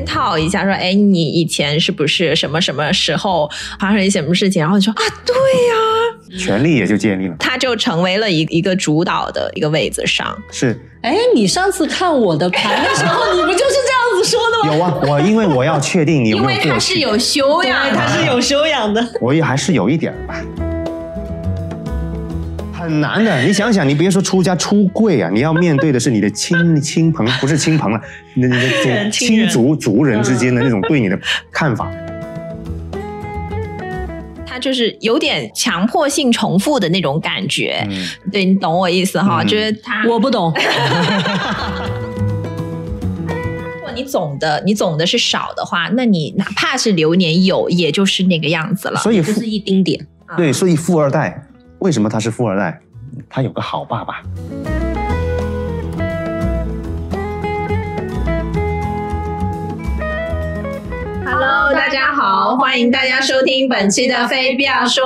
先套一下，说，哎，你以前是不是什么什么时候发生一些什么事情？然后你说啊，对呀，权力也就建立了，他就成为了一一个主导的一个位子上。是，哎，你上次看我的盘的时候，你不就是这样子说的吗？有啊，我因为我要确定你有因为他是有修养，他是有修养的。我也还是有一点吧。很难的，你想想，你别说出家出柜啊，你要面对的是你的亲亲朋，不是亲朋了，你的你的亲人亲亲族族人之间的那种对你的看法。他就是有点强迫性重复的那种感觉。嗯，对你懂我意思哈？嗯就是他，我不懂，如果你总的你总的是少的话，那你哪怕是流年有，也就是那个样子了。所以就是一丁点。对，所以富二代为什么他是富二代？他有个好爸爸。Hello，大家好，欢迎大家收听本期的《非必要说》。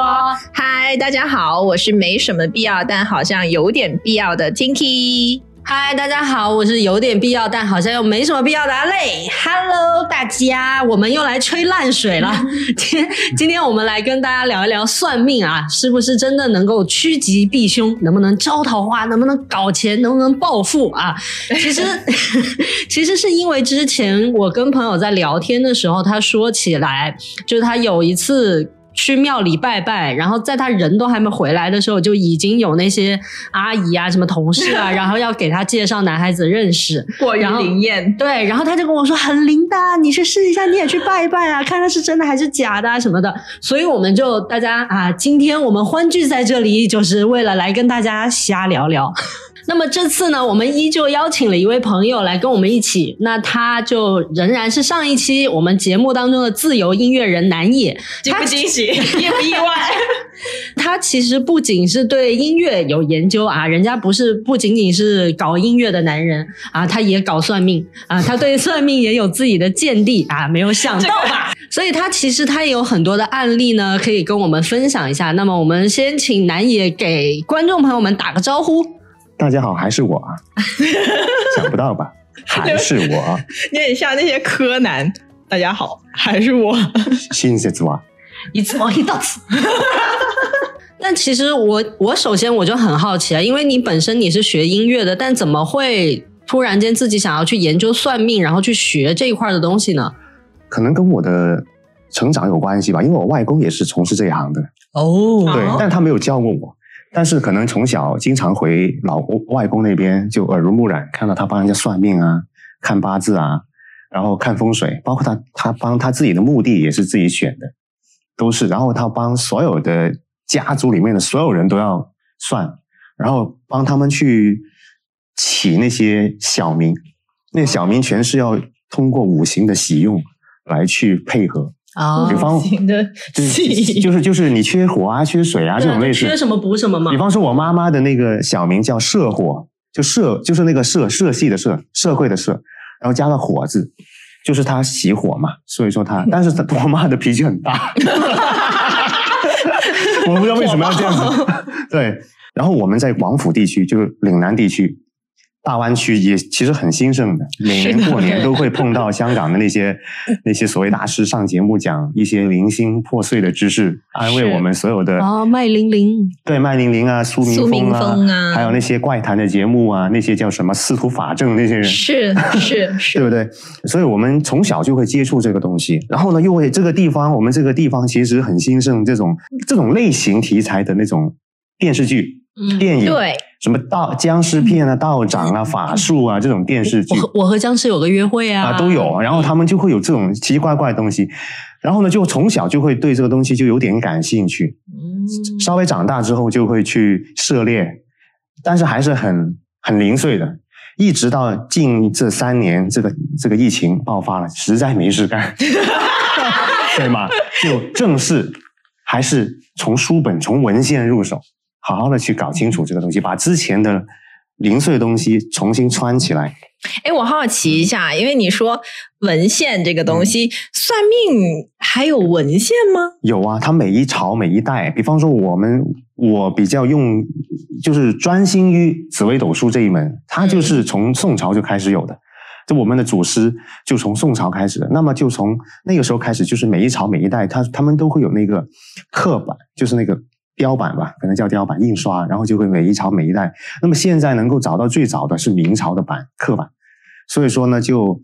嗨，大家好，我是没什么必要，但好像有点必要的 Tinky。嗨，大家好，我是有点必要，但好像又没什么必要的阿累。Hello，大家，我们又来吹烂水了。今天今天我们来跟大家聊一聊算命啊，是不是真的能够趋吉避凶？能不能招桃花？能不能搞钱？能不能暴富啊？其实 其实是因为之前我跟朋友在聊天的时候，他说起来，就是他有一次。去庙里拜拜，然后在他人都还没回来的时候，就已经有那些阿姨啊、什么同事啊，然后要给他介绍男孩子认识。过于然后灵验，对，然后他就跟我说很灵的，你去试一下，你也去拜一拜啊，看他是真的还是假的啊什么的。所以我们就大家啊，今天我们欢聚在这里，就是为了来跟大家瞎聊聊。那么这次呢，我们依旧邀请了一位朋友来跟我们一起，那他就仍然是上一期我们节目当中的自由音乐人南野，惊不惊喜，意不意外？他其实不仅是对音乐有研究啊，人家不是不仅仅是搞音乐的男人啊，他也搞算命啊，他对算命也有自己的见地啊，没有想到吧？所以他其实他也有很多的案例呢，可以跟我们分享一下。那么我们先请南野给观众朋友们打个招呼。大家好，还是我啊？想不到吧？还是我，啊有点像那些柯南。大家好，还是我。新节子啊！一次毛一到此。但其实我我首先我就很好奇啊，因为你本身你是学音乐的，但怎么会突然间自己想要去研究算命，然后去学这一块的东西呢？可能跟我的成长有关系吧，因为我外公也是从事这一行的，哦对哦，但他没有教过我。但是可能从小经常回老外公那边，就耳濡目染，看到他帮人家算命啊、看八字啊，然后看风水，包括他他帮他自己的墓地也是自己选的，都是。然后他帮所有的家族里面的所有人都要算，然后帮他们去起那些小名，那小名全是要通过五行的喜用来去配合。哦比方新的就是就是就是你缺火啊、缺水啊这种类似，缺什么补什么嘛比。方说，我妈妈的那个小名叫社火，就社就是那个社社系的社，社会的社，然后加了火字，就是她喜火嘛，所以说她，但是她我妈的脾气很大，我不知道为什么要这样子。对，然后我们在广府地区，就是岭南地区。大湾区也其实很兴盛的，每年过年都会碰到香港的那些 那些所谓大师上节目讲一些零星破碎的知识，安慰我们所有的哦，麦玲玲，对，麦玲玲啊，苏明苏明峰啊，峰啊还有那些怪谈的节目啊，那些叫什么司徒法正那些人，是是对 是，不对？所以我们从小就会接触这个东西，然后呢，又会这个地方，我们这个地方其实很兴盛这种这种类型题材的那种电视剧、嗯电影，对，什么道僵尸片啊、道长啊、法术啊这种电视剧。我和我和僵尸有个约会啊，啊都有，然后他们就会有这种奇奇怪怪的东西，然后呢，就从小就会对这个东西就有点感兴趣，嗯。稍微长大之后就会去涉猎，但是还是很很零碎的，一直到近这三年，这个这个疫情爆发了，实在没事干，对吗？就正式还是从书本、从文献入手，好好的去搞清楚这个东西，把之前的零碎的东西重新穿起来。哎，我好奇一下，因为你说文献这个东西，算命还有文献吗？有啊，它每一朝每一代，比方说我们我比较用，就是专心于紫微斗数这一门，它就是从宋朝就开始有的。就我们的祖师就从宋朝开始的，那么就从那个时候开始，就是每一朝每一代，他他们都会有那个刻板，就是那个雕版吧，可能叫雕版印刷，然后就会每一朝每一代。那么现在能够找到最早的是明朝的版刻版，所以说呢，就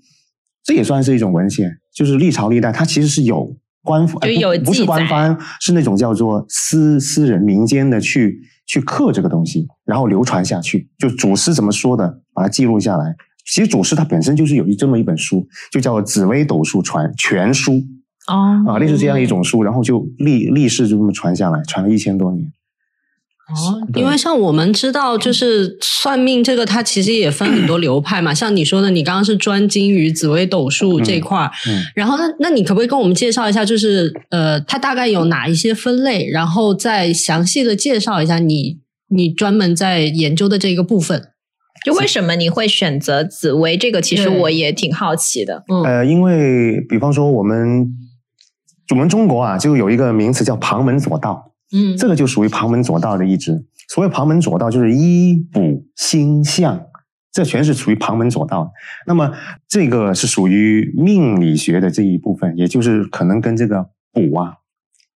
这也算是一种文献，就是历朝历代它其实是有官方，就有哎不不是官方，是那种叫做私私人民间的去去刻这个东西，然后流传下去，就祖师怎么说的，把它记录下来。其实祖师他本身就是有一这么一本书，就叫《紫微斗数传全书》哦啊，类似这样一种书，然后就历历世就这么传下来，传了一千多年。哦，因为像我们知道，就是算命这个，它其实也分很多流派嘛。像你说的，你刚刚是专精于紫微斗数这一块儿，嗯，然后那那你可不可以跟我们介绍一下，就是呃，它大概有哪一些分类，然后再详细的介绍一下你你专门在研究的这个部分。就为什么你会选择紫薇这个？其实我也挺好奇的。嗯呃，因为比方说我们我们中国啊，就有一个名词叫旁门左道，嗯这个就属于旁门左道的一支。所谓旁门左道，就是医卜星象，这全是属于旁门左道。那么这个是属于命理学的这一部分，也就是可能跟这个卜啊、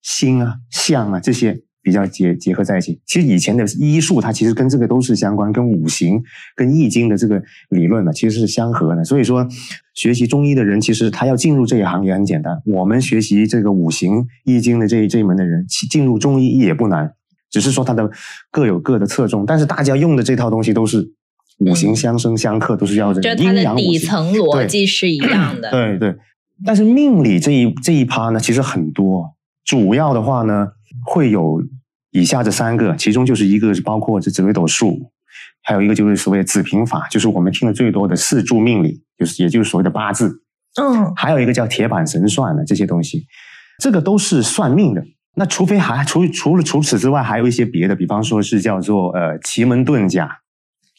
星啊、象啊这些比较结结合在一起。其实以前的医术，它其实跟这个都是相关，跟五行、跟易经的这个理论呢，其实是相合的。所以说，学习中医的人，其实他要进入这一行也很简单。我们学习这个五行、易经的这一这一门的人，其进入中医也不难，只是说它的各有各的侧重。但是大家用的这套东西都是五行相生相克，都是要这个就是它的阴阳五行。底层逻辑是一样的。对对，但是命理这一这一趴呢，其实很多，主要的话呢，会有以下这三个，其中就是一个是包括这紫微斗数，还有一个就是所谓的紫平法，就是我们听的最多的四柱命理，就是也就是所谓的八字，嗯，还有一个叫铁板神算的这些东西，这个都是算命的。那除非还除除了除此之外，还有一些别的，比方说是叫做呃奇门遁甲，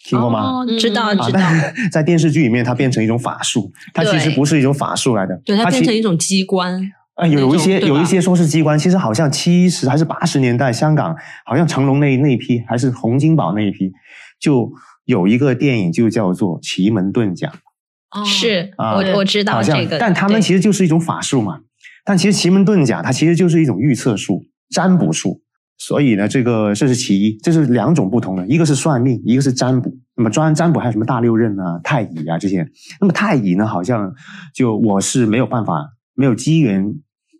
听过吗？哦知道知道。在电视剧里面，它变成一种法术，它其实不是一种法术来的，对，它变成一种机关。呃，有有一些有一些说是机关，其实好像七十还是八十年代，香港好像成龙那那一批，还是洪金宝那一批，就有一个电影就叫做《奇门遁甲》哦是啊我我知道这个，但他们其实就是一种法术嘛。但其实奇门遁甲它其实就是一种预测术、占卜术。所以呢，这个这是其一，这是两种不同的，一个是算命，一个是占卜。那么专占卜还有什么大六壬啊、太乙啊这些。那么太乙呢，好像就我是没有办法、没有机缘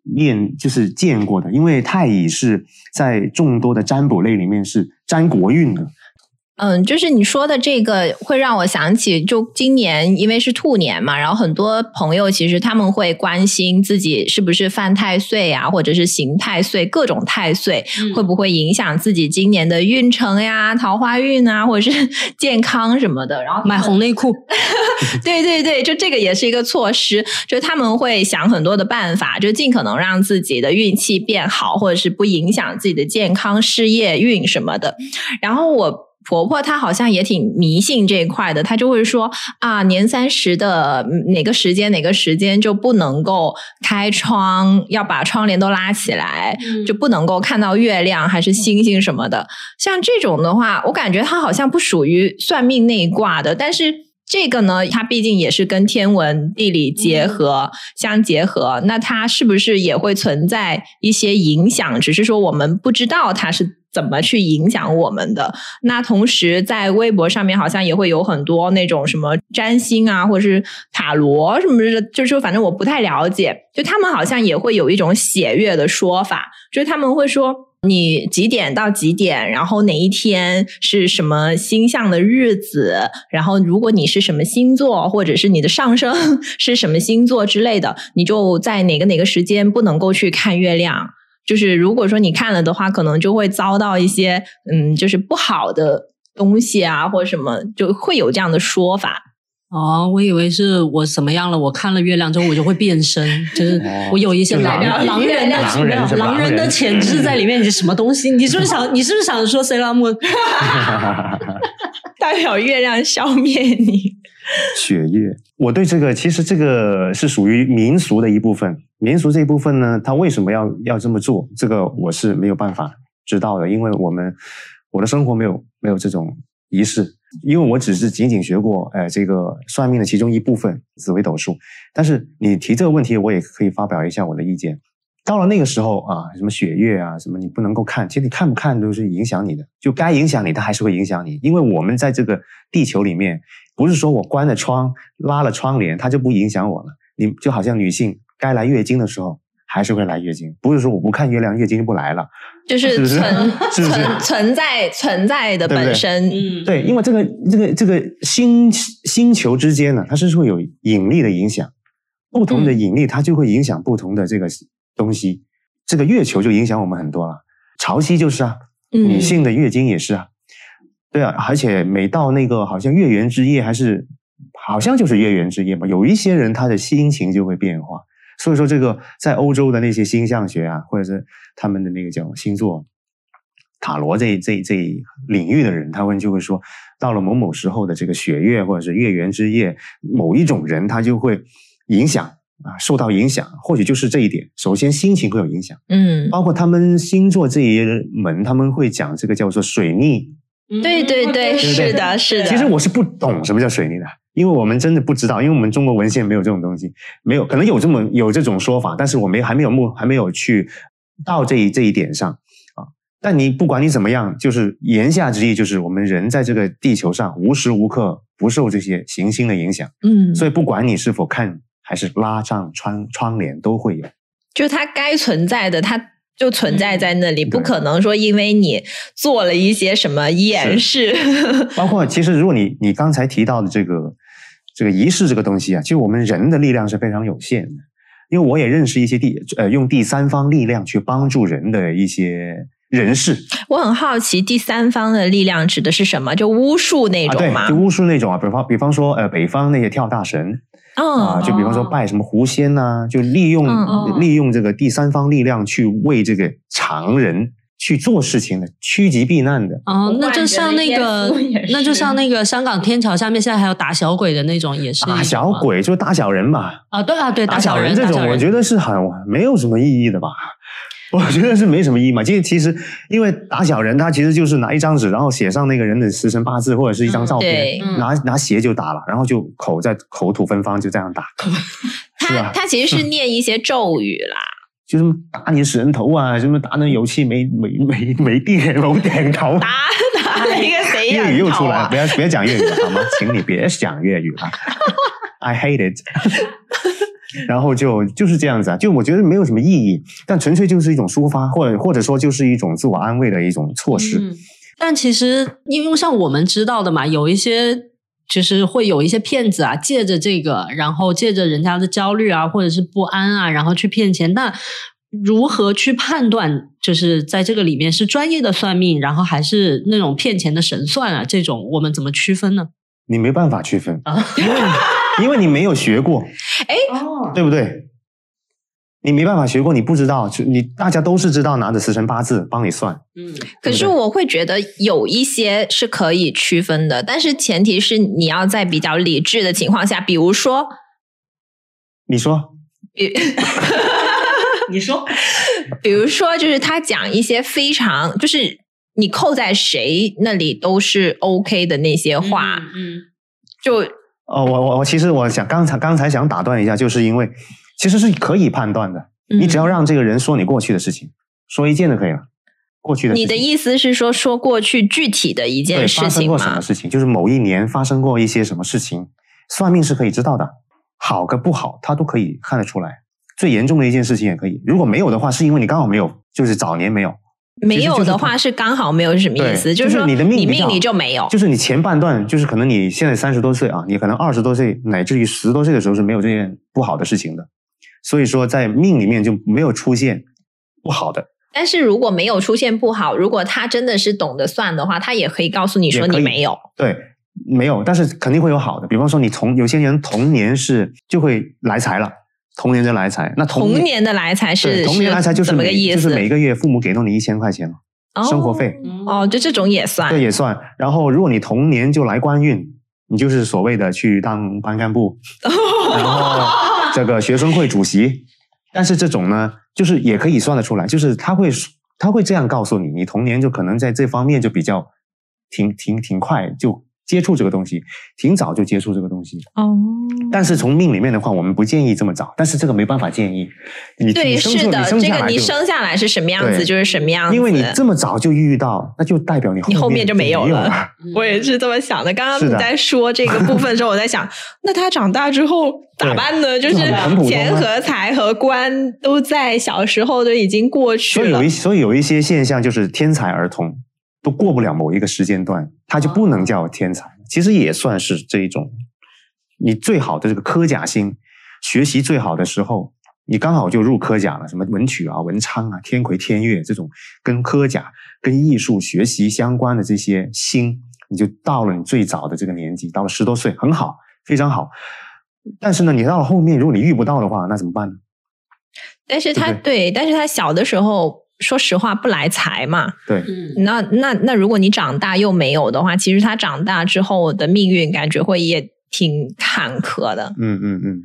练，就是见过的，因为太乙是在众多的占卜类里面是占国运的。嗯，就是你说的这个会让我想起，就今年因为是兔年嘛，然后很多朋友其实他们会关心自己是不是犯太岁啊，或者是刑太岁，各种太岁、嗯会不会影响自己今年的运程呀、桃花运啊，或者是 健康什么的。然后买红内裤，对对对，就这个也是一个措施，就他们会想很多的办法，就尽可能让自己的运气变好，或者是不影响自己的健康、事业运什么的。然后我。婆婆她好像也挺迷信这一块的，她就会说啊，年三十的嗯哪个时间哪个时间就不能够开窗，要把窗帘都拉起来，嗯就不能够看到月亮还是星星什么的。像这种的话，我感觉它好像不属于算命那一卦的，但是这个呢，它毕竟也是跟天文地理结合、相结合，那它是不是也会存在一些影响？只是说我们不知道它是。怎么去影响我们的？那同时在微博上面好像也会有很多那种什么占星啊，或者是塔罗什么的，就是反正我不太了解。就他们好像也会有一种血月的说法，就是他们会说。你几点到几点？然后哪一天是什么星象的日子？然后如果你是什么星座，或者是你的上升是什么星座之类的，你就在哪个哪个时间不能够去看月亮。就是如果说你看了的话，可能就会遭到一些嗯，就是不好的东西啊，或者什么，就会有这样的说法。哦，我以为是我怎么样了？我看了月亮之后，我就会变身，就是哦我有一些就狼狼狼人的狼人狼人的潜质在里面。你是什么东西？你是不是想？你是不是想说 e l a m 代表月亮消灭你。血液，我对这个其实这个是属于民俗的一部分。民俗这一部分呢，它为什么要要这么做？这个我是没有办法知道的，因为我们我的生活没有没有这种仪式。因为我只是仅仅学过呃这个算命的其中一部分紫微斗数，但是你提这个问题，我也可以发表一下我的意见。到了那个时候啊，什么血月啊，什么你不能够看，其实你看不看都是影响你的，就该影响你，它还是会影响你。因为我们在这个地球里面，不是说我关了窗、拉了窗帘，它就不影响我了。你就好像女性该来月经的时候，还是会来月经，不是说我不看月亮，月经就不来了。就是 存 是是存存在存在的本身，嗯，对，因为这个这个这个星星球之间呢，它是会有引力的影响，不同的引力它就会影响不同的这个东西。这个月球就影响我们很多了，潮汐就是啊，嗯女性的月经也是啊，对啊，而且每到那个好像月圆之夜，还是好像就是月圆之夜嘛，有一些人他的心情就会变化。所以说，这个在欧洲的那些星象学啊，或者是他们的那个叫星座塔罗这这这一领域的人，他们就会说，到了某某时候的这个血月或者是月圆之夜，某一种人他就会影响啊，受到影响，或许就是这一点。首先心情会有影响，嗯，包括他们星座这一门，他们会讲这个叫做水逆。对对，对是的，是的。其实我是不懂什么叫水逆的，因为我们真的不知道，因为我们中国文献没有这种东西，没有可能有这么有这种说法，但是我没还没有目还没有去到这一这一点上啊。但你不管你怎么样，就是言下之意就是我们人在这个地球上无时无刻不受这些行星的影响，嗯，所以不管你是否看还是拉上窗窗帘都会有。就它该存在的，它就存在在那里，嗯不可能说因为你做了一些什么掩饰。包括其实如果你你刚才提到的这个这个仪式这个东西啊，其实我们人的力量是非常有限的，因为我也认识一些第呃用第三方力量去帮助人的一些人士我很好奇，第三方的力量指的是什么？就巫术那啊，对种吗？，就巫术那种啊，比方比方说呃北方那些跳大神啊，嗯，就比方说哦拜什么狐仙呐、就利用、嗯利用这个第三方力量去为这个常人去做事情的，趋吉避难的。哦，那就像那个那就像那个香港天桥下面现在还有打小鬼的那种，也是打小鬼就是打小人嘛，啊，对啊，对，打小小人这种，我觉得是很没有什么意义的吧。我觉得是没什么意义嘛。其实其实，因为打小人，他其实就是拿一张纸，然后写上那个人的时辰八字或者是一张照片，拿拿鞋就打了，然后就口在口吐芬芳，就这样打，是他他其实是 念一些咒语啦。就什么打你死人头啊，什么打那有气没没没没电没点头。打打那个谁呀？粤语又出来了，啊不！要不要讲粤语了好吗？请你别讲粤语了，I hate it。然后就就是这样子啊，就我觉得没有什么意义，但纯粹就是一种抒发，或者或者说就是一种自我安慰的一种措施。嗯，但其实因为像我们知道的嘛，有一些就是会有一些骗子啊，借着这个，然后借着人家的焦虑啊，或者是不安啊，然后去骗钱。那如何去判断，就是在这个里面是专业的算命，然后还是那种骗钱的神算啊？这种我们怎么区分呢？你没办法区分，啊，因为你没有学过，哎，对不对？你没办法学过，你不知道，就你大家都是知道拿着时辰八字帮你算，嗯，可是我会觉得有一些是可以区分的，但是前提是你要在比较理智的情况下，比如说，你说。比 你说，比如说，就是他讲一些非常就是你扣在谁那里都是 OK 的那些话，嗯，就哦，我我我其实我想刚才刚才想打断一下，就是因为其实是可以判断的，嗯你只要让这个人说你过去的事情，说一件就可以了。过去的事情你的意思是说说过去具体的一件事情发生过什么？事情，就是某一年发生过一些什么事情，算命是可以知道的，好跟不好他都可以看得出来。最严重的一件事情也可以，如果没有的话，是因为你刚好没有，就是早年没有，没有的话是刚好没有是什么意思？就是说你的命里就没有。就是你前半段，就是可能你现在三十多岁啊，你可能二十多岁乃至于十多岁的时候是没有这件不好的事情的，所以说在命里面就没有出现不好的，但是如果没有出现不好，如果他真的是懂得算的话，他也可以告诉你说你没有。对，没有，但是肯定会有好的。比方说，你从有些人童年是就会来财了，童年的来财，那童童年的来财是对童年来财就是么个意思？就是每个月父母给到你一千块钱生活费，哦，就这种也算。这也算。然后如果你童年就来官运，你就是所谓的去当班干部，然后这个学生会主席。但是这种呢，就是也可以算得出来，就是他会他会这样告诉你，你童年就可能在这方面就比较挺挺挺快就接触这个东西，挺早就接触这个东西。哦，但是从命里面的话，我们不建议这么早，但是这个没办法建议。你对，是的，出你生这个你下来就生下来是什么样子就是什么样子，因为你这么早就遇到，那就代表你你后面就没有了。我也是这么想的。刚刚你在说这个部分的时候，我在想，那他长大之后咋办呢？就是 钱和财和官都在小时候都已经过去了所以有一。所以有一些现象就是天才儿童都过不了某一个时间段，他就不能叫天才。其实也算是这一种，你最好的这个科甲星，学习最好的时候，你刚好就入科甲了，什么文曲啊、文昌啊、天魁、天月这种跟科甲、跟艺术学习相关的这些星，你就到了你最早的这个年纪，到了十多岁，很好，非常好。但是呢，你到了后面，如果你遇不到的话，那怎么办呢？但是他对，但是他小的时候，说实话不来财嘛。对，嗯，那那那，如果你长大又没有的话，其实他长大之后的命运感觉会也挺坎坷的。嗯嗯嗯，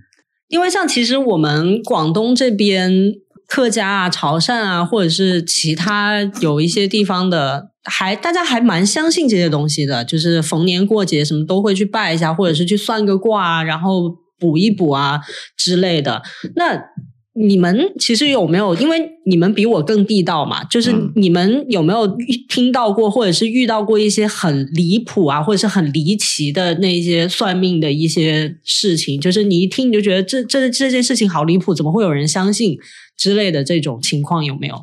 因为像其实我们广东这边客家啊、潮汕啊，或者是其他有一些地方的，还大家还蛮相信这些东西的，就是逢年过节什么都会去拜一下，或者是去算个卦啊，然后补一补啊之类的。那你们其实有没有？因为你们比我更地道嘛，就是嗯你们有没有听到过，或者是遇到过一些很离谱啊，或者是很离奇的那些算命的一些事情？就是你一听你就觉得这这这件事情好离谱，怎么会有人相信之类的这种情况有没有？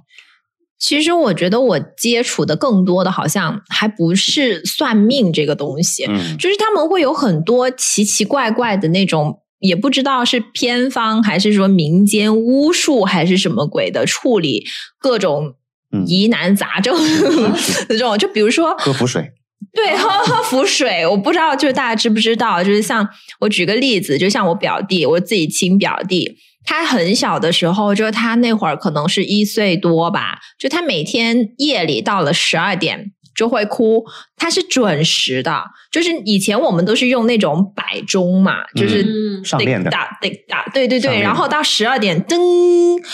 其实我觉得我接触的更多的好像还不是算命这个东西，嗯就是他们会有很多奇奇怪怪的那种，也不知道是偏方还是说民间巫术还是什么鬼的处理各种嗯。疑难杂症 这种，就比如说喝符水，对，喝喝符水，我不知道，就是大家知不知道？就是像我举个例子，就像我表弟，我自己亲表弟，他很小的时候，就他那会儿可能是一岁多吧，就他每天夜里到了十二点就会哭，他是准时的。就是以前我们都是用那种摆钟嘛，就是嗯上链的滴答滴答，对对对，然后到十二点噔，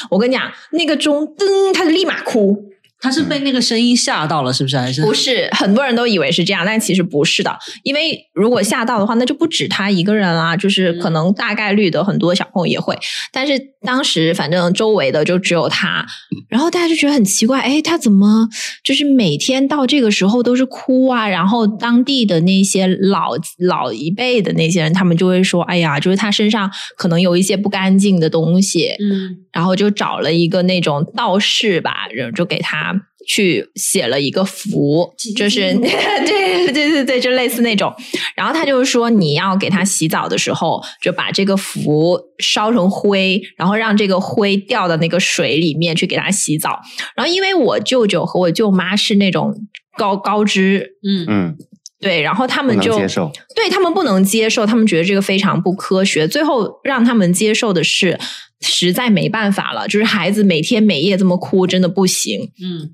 我跟你讲，那个钟噔，他就立马哭。他是被那个声音吓到了，是不是？还是不是，很多人都以为是这样，但其实不是的。因为如果吓到的话，那就不止他一个人啦，就是可能大概率的很多小朋友也会。但是当时反正周围的就只有他，然后大家就觉得很奇怪，哎，他怎么就是每天到这个时候都是哭啊？然后当地的那些老老一辈的那些人，他们就会说，哎呀，就是他身上可能有一些不干净的东西，嗯然后就找了一个那种道士吧，然后就给他去写了一个符，就是 对对对对，就类似那种。然后他就是说，你要给他洗澡的时候，就把这个符烧成灰，然后让这个灰掉到那个水里面去给他洗澡。然后因为我舅舅和我舅妈是那种高高知，嗯嗯，对，然后他们就接受，对他们不能接受，他们觉得这个非常不科学。最后让他们接受的是，实在没办法了，就是孩子每天每夜这么哭，真的不行，嗯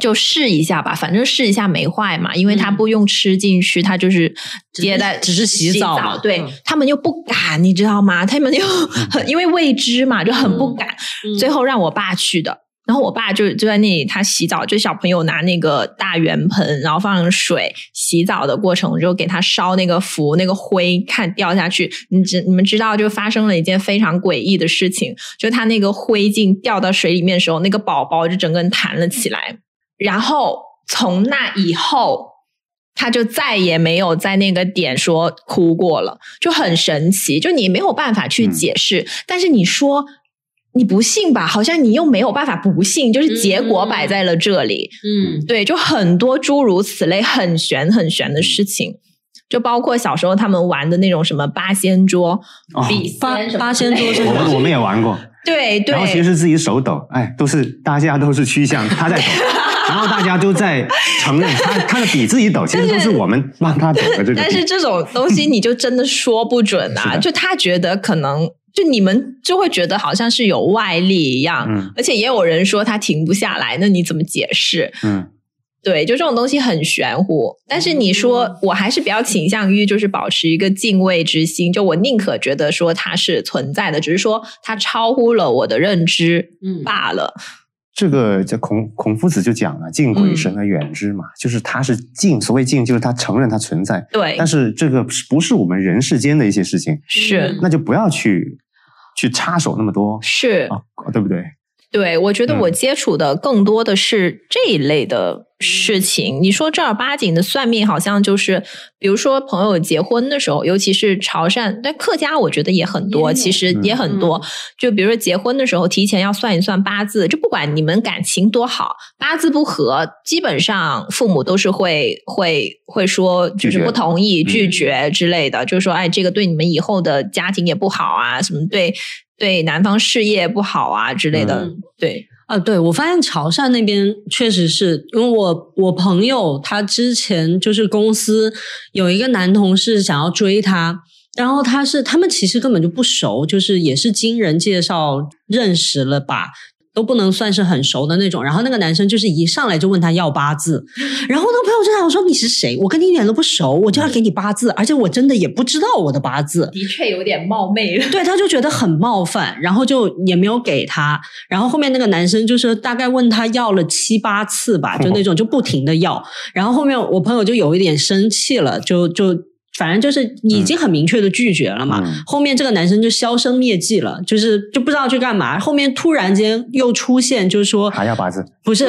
就试一下吧，反正试一下没坏嘛，因为他嗯不用吃进去，他就是直接待，只是洗澡嘛对、嗯他们又不敢，你知道吗？他们又很因为未知嘛，就很不敢。嗯最后让我爸去的。然后我爸就就在那里，他洗澡，就小朋友拿那个大圆盆，然后放上水，洗澡的过程就给他烧那个符，那个灰看掉下去。你知你们知道，就发生了一件非常诡异的事情，就他那个灰烬掉到水里面的时候，那个宝宝就整个人弹了起来。然后从那以后，他就再也没有在那个点说哭过了，就很神奇。就你没有办法去嗯解释，但是你说你不信吧，好像你又没有办法不信，就是结果摆在了这里。嗯对，就很多诸如此类很玄很玄的事情。就包括小时候他们玩的那种什么八仙桌、哦笔八仙什么八仙桌是之类的我们我们也玩过，对对，然后其实自己手抖，哎，都是大家都是趋向他在抖，然后大家都在承认他他的笔自己抖，其实都是我们帮他抖的这个。但是这种东西你就真的说不准啊！就他觉得可能，就你们就会觉得好像是有外力一样，嗯而且也有人说他停不下来，那你怎么解释？嗯对，就这种东西很玄乎。但是你说，我还是比较倾向于就是保持一个敬畏之心，就我宁可觉得说它是存在的，只是说它超乎了我的认知嗯罢了。这个叫孔孔夫子就讲了，敬鬼神而远之嘛，就是他是敬，所谓敬就是他承认他存在，对。但，是这个不是我们人世间的一些事情，是。那就不要去去插手那么多是，啊，对不对？对，我觉得嗯我接触的更多的是这一类的事情。你说正儿八经的算命，好像就是，比如说朋友结婚的时候，尤其是潮汕，但客家我觉得也很多，其实也很多。就比如说结婚的时候，提前要算一算八字，就不管你们感情多好，八字不合，基本上父母都是会会会说，就是不同意、嗯拒绝之类的，就是说，哎，这个对你们以后的家庭也不好啊，什么对对男方事业不好啊之类的。嗯对，啊，对，我发现潮汕那边确实是因为我我朋友他之前就是公司有一个男同事想要追她，然后他是他们其实根本就不熟，就是也是经人介绍认识了吧。都不能算是很熟的那种，然后那个男生就是一上来就问他要八字，然后那个朋友就想说你是谁？我跟你一点都不熟，我就要给你八字，而且我真的也不知道我的八字，的确有点冒昧了。对，他就觉得很冒犯，然后就也没有给他。然后后面那个男生就是大概问他要了七八次吧，就那种就不停的要。然后后面我朋友就有一点生气了，就就反正就是已经很明确的拒绝了嘛。嗯后面这个男生就销声灭迹了，就是就不知道去干嘛。后面突然间又出现，就是说还要八字，不是，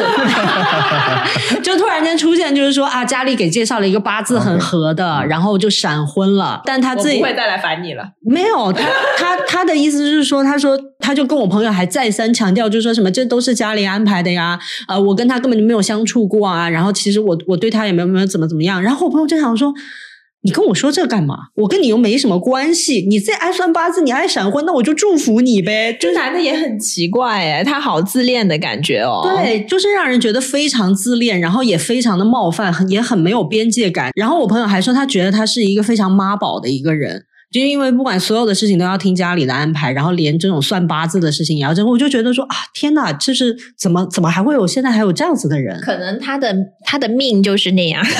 就突然间出现，就是说啊，家里给介绍了一个八字很合的，然后就闪婚了。但他自己不会再来烦你了。没有，他他他的意思是说，他说他就跟我朋友还再三强调，就是说什么这都是家里安排的呀，呃，我跟他根本就没有相处过啊，然后其实我我对他也没有没有怎么怎么样，然后我朋友就想说。你跟我说这干嘛？我跟你又没什么关系。你自己爱算八字，你爱闪婚，那我就祝福你呗。就这男的也很奇怪哎，他好自恋的感觉哦。对，就是让人觉得非常自恋，然后也非常的冒犯，很也很没有边界感。然后我朋友还说，他觉得他是一个非常妈宝的一个人，就因为不管所有的事情都要听家里的安排，然后连这种算八字的事情也要这样，我就觉得说啊，天哪，就是怎么怎么还会有现在还有这样子的人？可能他的他的命就是那样。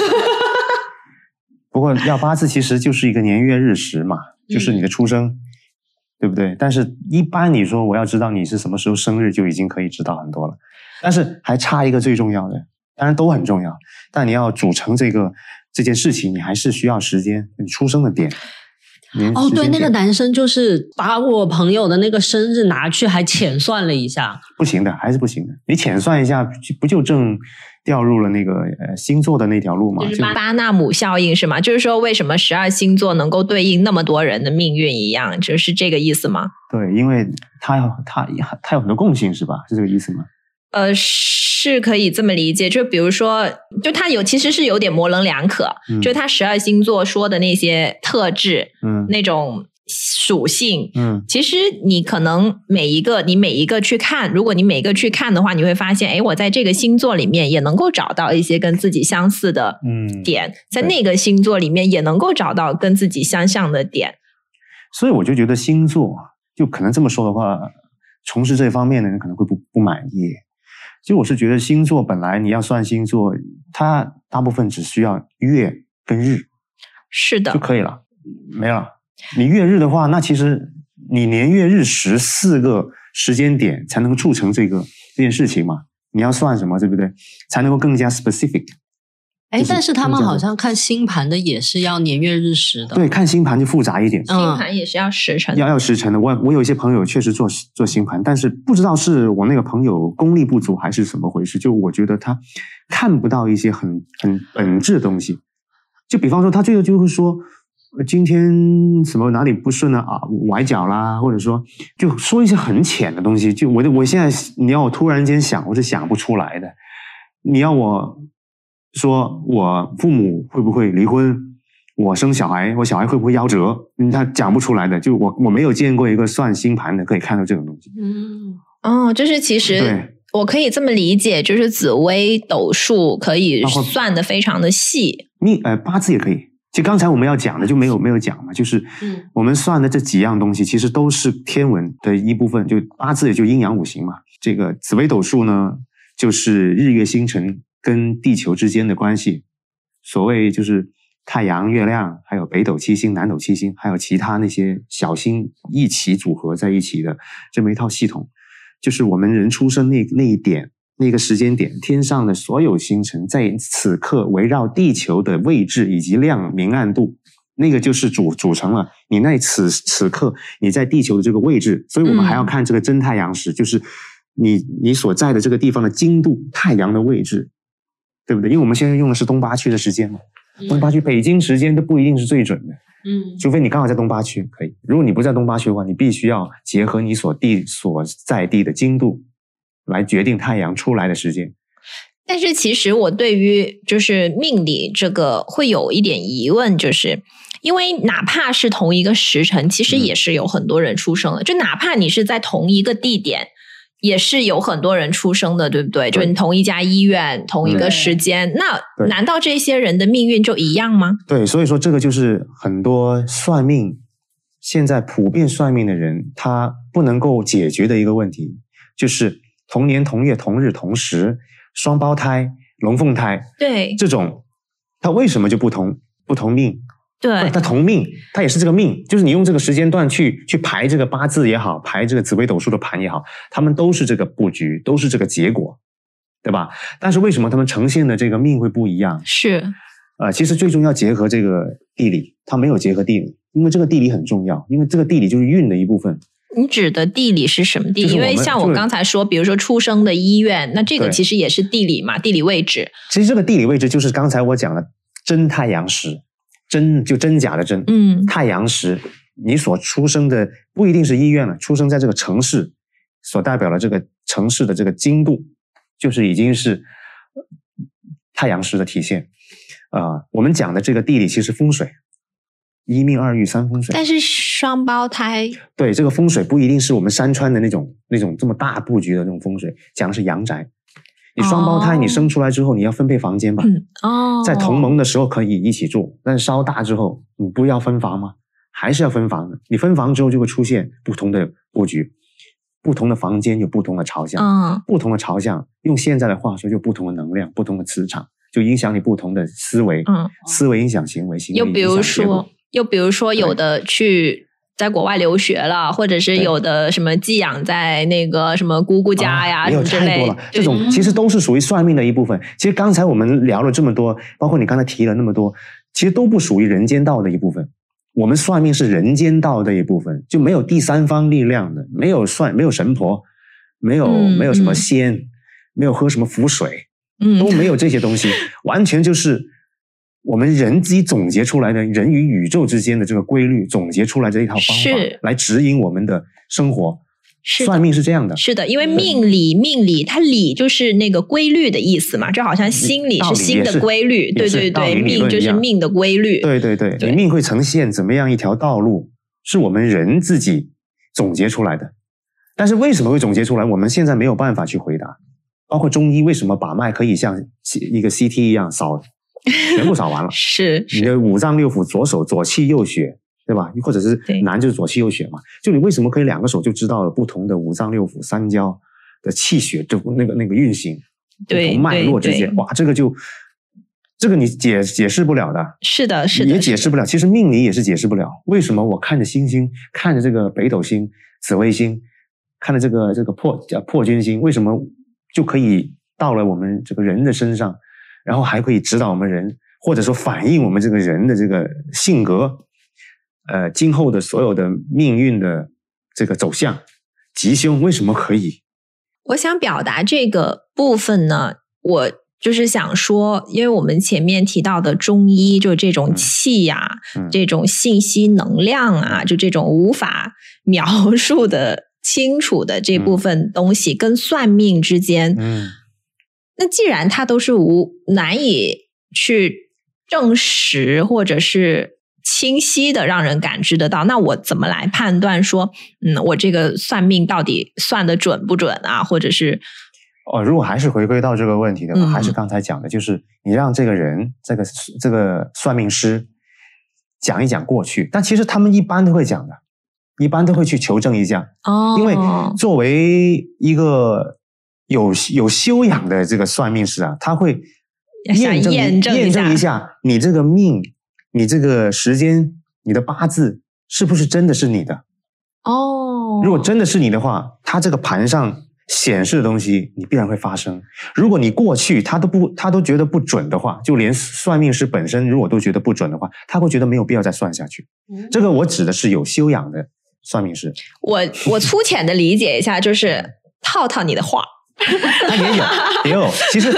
不过要八字 其实就是一个年月日时嘛，就是嗯你的出生，对不对？但是一般你说我要知道你是什么时候生日，就已经可以知道很多了。但是还差一个最重要的，当然都很重要，但你要组成这个这件事情，你还是需要时间，你出生的点。年哦，对，那个男生就是把我朋友的那个生日拿去还浅算了一下，不行的，还是不行的。你浅算一下，不就正掉入了那个呃星座的那条路嘛？就是巴巴纳姆效应是吗？就是说，为什么十二星座能够对应那么多人的命运一样，就是这个意思吗？对，因为它有它它有很多共性，是吧？是这个意思吗？呃，是可以这么理解。就比如说，就它有其实是有点模棱两可，嗯就它十二星座说的那些特质、嗯那种属性。嗯其实你可能每一个你每一个去看，如果你每一个去看的话，你会发现，哎，我在这个星座里面也能够找到一些跟自己相似的嗯。点，在那个星座里面也能够找到跟自己相像的点。所以我就觉得星座，就可能这么说的话，从事这方面的人可能会不不满意。其实我是觉得星座本来你要算星座，它大部分只需要月跟日是的就，可以了，没了。你月日的话，那其实你年月日时四个时间点才能够促成这个这件事情嘛。你要算什么，对不对？才能够更加 specific。哎就，是但是他们好像看星盘的也是要年月日时的，对，看星盘就复杂一点。嗯星盘也是要时辰的要要时辰的。我我有一些朋友确实做做星盘，但是不知道是我那个朋友功力不足还是怎么回事，就我觉得他看不到一些很很本质的东西。就比方说，他最后就会说。呃今天什么哪里不顺了啊，崴脚啦，或者说就说一些很浅的东西。就我的我现在你要我突然间想，我是想不出来的。你要我说我父母会不会离婚，我生小孩，我小孩会不会夭折？嗯，他讲不出来的。就我我没有见过一个算星盘的可以看到这种东西。嗯，哦，就是其实对我可以这么理解，就是紫微斗数可以算的非常的细。命呃八字也可以。就刚才我们要讲的就没有没有讲嘛，就是嗯我们算的这几样东西，其实都是天文的一部分。就八字也就阴阳五行嘛。这个紫微斗数呢，就是日月星辰跟地球之间的关系。所谓就是太阳、月亮，还有北斗七星、南斗七星，还有其他那些小星一起组合在一起的这么一套系统，就是我们人出生那那一点那个时间点，天上的所有星辰在此刻围绕地球的位置以及亮明暗度，那个就是组组成了你那此此刻你在地球的这个位置。所以我们还要看这个真太阳时，就是你你所在的这个地方的经度，太阳的位置，对不对？因为我们现在用的是东八区的时间嘛，东八区北京时间都不一定是最准的。嗯除非你刚好在东八区可以。如果你不在东八区的话，你必须要结合你所地所在地的经度来决定太阳出来的时间。但是其实我对于就是命理这个会有一点疑问，就是因为哪怕是同一个时辰，其实嗯也是有很多人出生的。就哪怕你是在同一个地点，也是有很多人出生的，对不对？对就你同一家医院、同一个时间，那难道这些人的命运就一样吗？对，所以说这个就是很多算命现在普遍算命的人他不能够解决的一个问题，就是同年同月同日同时双胞胎、龙凤胎对这种，它为什么就不同不同命？对它同命，它也是这个命，就是你用这个时间段去去排这个八字也好，排这个紫微斗数的盘也好，他们都是这个布局，都是这个结果，对吧？但是为什么他们呈现的这个命会不一样？是呃，其实最终要结合这个地理，它没有结合地理，因为这个地理很重要，因为这个地理就是运的一部分。你指的地理是什么地理？就是因为像我刚才说，比如说出生的医院，那这个其实也是地理嘛，地理位置。其实这个地理位置就是刚才我讲的真太阳时，真就真假的真，嗯太阳时，你所出生的不一定是医院了，出生在这个城市，所代表了这个城市的这个经度，就是已经是呃太阳时的体现。啊、我们讲的这个地理其实风水，一命二运三风水。但是双胞胎，对，这个风水不一定是我们山川的那种那种这么大布局的那种风水，讲的是阳宅。你双胞胎，哦你生出来之后，你要分配房间吧？嗯哦，在同盟的时候可以一起住，但是稍大之后，你不要分房吗？还是要分房的。你分房之后就会出现不同的布局，不同的房间有不同的朝向，嗯不同的朝向，用现在的话说，就不同的能量、不同的磁场，就影响你不同的思维，嗯，思维影响行为，行为又比如影响结果说，又比如说有的去。在国外留学了，或者是有的什么寄养在那个什么姑姑家呀，啊也有太多了。这种其实都是属于算命的一部分。其实刚才我们聊了这么多，包括你刚才提了那么多，其实都不属于人间道的一部分。我们算命是人间道的一部分，就没有第三方力量的，没有算，没有神婆，没有、嗯没有什么嗯仙，没有喝什么符水，嗯都没有这些东西，完全就是我们人机总结出来的人与宇宙之间的这个规律，总结出来这一套方法是来指引我们的生活。是算命是这样的，是的，因为命理，命理它理就是那个规律的意思嘛，就好像心理是心的规律，对对对，命就是命的规律。对对对，对你命会呈现怎么样一条道路，是我们人自己总结出来的。但是为什么会总结出来？我们现在没有办法去回答。包括中医为什么把脉可以像一个 CT 一样扫，全部扫完了 是是，你的五脏六腑，左手左气右血，对吧？或者是对男就是左气右血嘛。就你为什么可以两个手就知道了不同的五脏六腑、三焦的气血，就那个那个运行，对不同脉络之对间，哇，这个就这个你解解释不了的。是的，是的，也解释不了。其实命理也是解释不了，为什么我看着星星，看着这个北斗星、紫微星，看着这个这个破叫破军星，为什么就可以到了我们这个人的身上，然后还可以指导我们人，或者说反映我们这个人的这个性格，呃，今后的所有的命运的这个走向、吉凶，为什么可以？我想表达这个部分呢，我就是想说，因为我们前面提到的中医，就这种嗯气呀、嗯这种信息能量啊，就这种无法描述的清楚的这部分东西，跟算命之间，嗯那既然它都是无难以去证实，或者是清晰的让人感知得到，那我怎么来判断说，嗯，我这个算命到底算的准不准啊？或者是哦，如果还是回归到这个问题的话，嗯还是刚才讲的，就是你让这个人，这个这个算命师讲一讲过去，但其实他们一般都会讲的，一般都会去求证一下，哦，因为作为一个有有修养的这个算命师啊，他会想验证验证一下你这个命，你这个时间，你的八字是不是真的是你的。哦，如果真的是你的话，他这个盘上显示的东西，你必然会发生。如果你过去他都不他都觉得不准的话，就连算命师本身如果都觉得不准的话，他会觉得没有必要再算下去。这个我指的是有修养的算命师，我我粗浅的理解一下，就是套套你的话，那也有也有。其实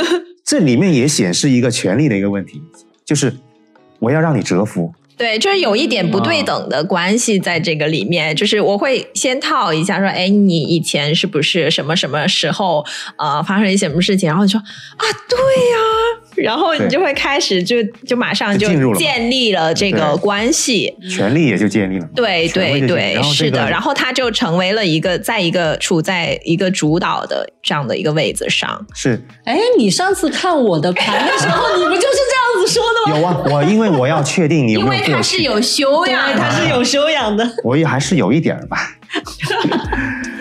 这里面也显示一个权力的一个问题，就是我要让你折服。对，就是有一点不对等的关系在这个里面。就是我会先套一下，说，哎，你以前是不是什么什么时候呃发生一些什么事情？然后你说啊，对呀，然后你就会开始就就马上就建立了这个关系，权力也就建立了。对对对，是的。然后他就成为了一个在一个处在一个主导的这样的一个位子上。是，哎，你上次看我的盘的时候，你不就是这样子说的吗？有啊，我因为我要确定你有没有。他是有修养，他是有修养的。我也还是有一点吧。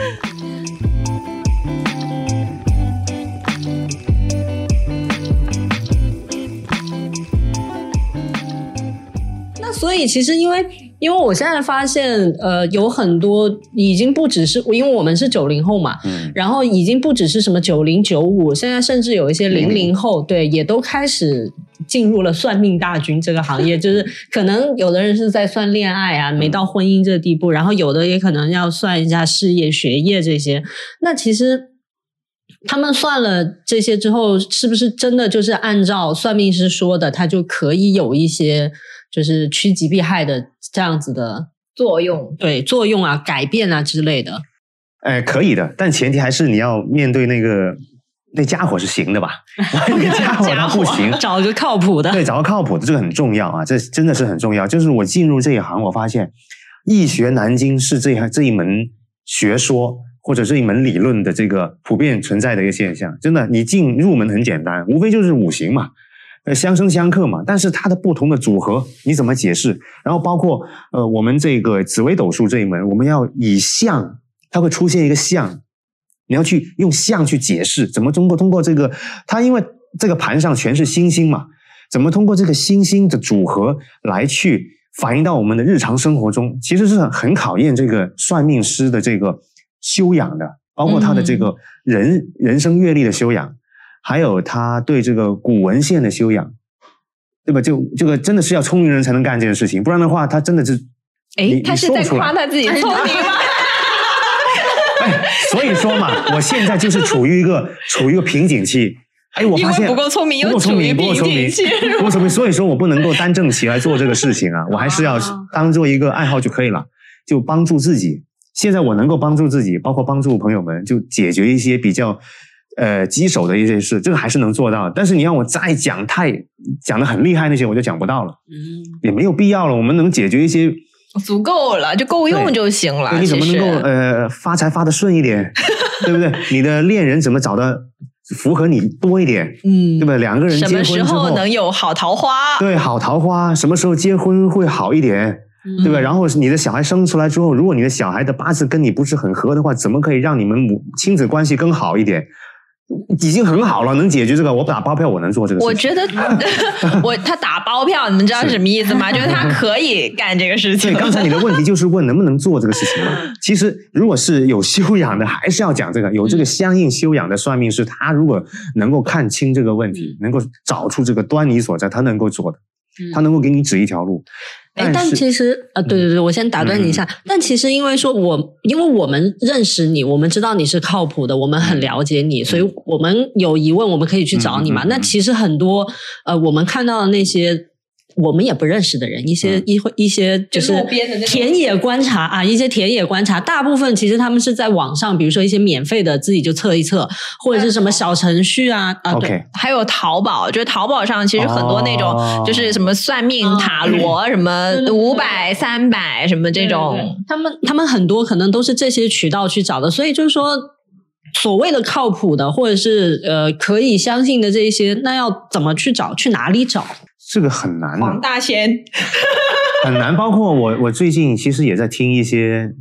所以其实因为。因为我现在发现，呃，有很多已经不只是，因为我们是九零后嘛，嗯，然后已经不只是什么九零九五，现在甚至有一些零零后，对，也都开始进入了算命大军这个行业。就是可能有的人是在算恋爱啊，没到婚姻这个地步，然后有的也可能要算一下事业、学业这些。那其实他们算了这些之后，是不是真的就是按照算命师说的，他就可以有一些就是趋吉避害的？这样子的作用，对作用啊，改变啊之类的，哎，可以的，但前提还是你要面对那个那家伙是行的吧？那家伙他不行，找个靠谱的，对，找个靠谱的，这个很重要啊，这真的是很重要。就是我进入这一行，我发现易学难精是这这一门学说或者这一门理论的这个普遍存在的一个现象。真的，你进入门很简单，无非就是五行嘛。呃，相生相克嘛，但是它的不同的组合你怎么解释？然后包括呃，我们这个紫微斗数这一门，我们要以相，它会出现一个相，你要去用相去解释，怎么通过通过这个，它因为这个盘上全是星星嘛，怎么通过这个星星的组合来去反映到我们的日常生活中，其实是很考验这个算命师的这个修养的，包括他的这个人人生阅历的修养。还有他对这个古文献的修养，对吧？就这个真的是要聪明人才能干这件事情，不然的话，他真的是，哎，他是在夸他自己聪明吗？哎，所以说嘛，我现在就是处于一个 处于一个瓶颈期。哎，我发现不够聪明，不够聪明，不够聪明，不够聪明，所以说我不能够单正起来做这个事情啊，我还是要当做一个爱好就可以了，就帮助自己。现在我能够帮助自己，包括帮助朋友们，就解决一些比较。呃，棘手的一些事，这个还是能做到。但是你让我再讲太讲的很厉害那些，我就讲不到了。嗯，也没有必要了。我们能解决一些，足够了，就够用就行了。你怎么能够呃发财发的顺一点，对不对？你的恋人怎么找的符合你多一点？嗯，对吧？两个人结婚什么时候能有好桃花？对，好桃花，什么时候结婚会好一点？对吧？然后你的小孩生出来之后，如果你的小孩的八字跟你不是很合的话，怎么可以让你们母亲子关系更好一点？已经很好了，能解决这个。我打包票，我能做这个。我觉得 我他打包票，你们知道是什么意思吗？就是他可以干这个事情。对，刚才你的问题就是问能不能做这个事情嘛？其实，如果是有修养的，还是要讲这个。有这个相应修养的算命师，他如果能够看清这个问题，能够找出这个端倪所在，他能够做的，他能够给你指一条路。哎，但其实啊，对对对，我先打断你一下。但其实，因为说我，因为我们认识你，我们知道你是靠谱的，我们很了解你，所以我们有疑问，我们可以去找你嘛。那其实很多呃，我们看到的那些。我们也不认识的人，一些一会一些就是田野观察啊，一些田野观察，大部分其实他们是在网上，比如说一些免费的，自己就测一测，或者是什么小程序啊啊，对，还有淘宝，就是淘宝上其实很多那种，就是什么算命塔罗，什么五百、三百什么这种，他们他们很多可能都是这些渠道去找的，所以就是说，所谓的靠谱的，或者是呃可以相信的这一些，那要怎么去找？去哪里找？这个很难，黄大仙 很难。包括我，我最近其实也在听一些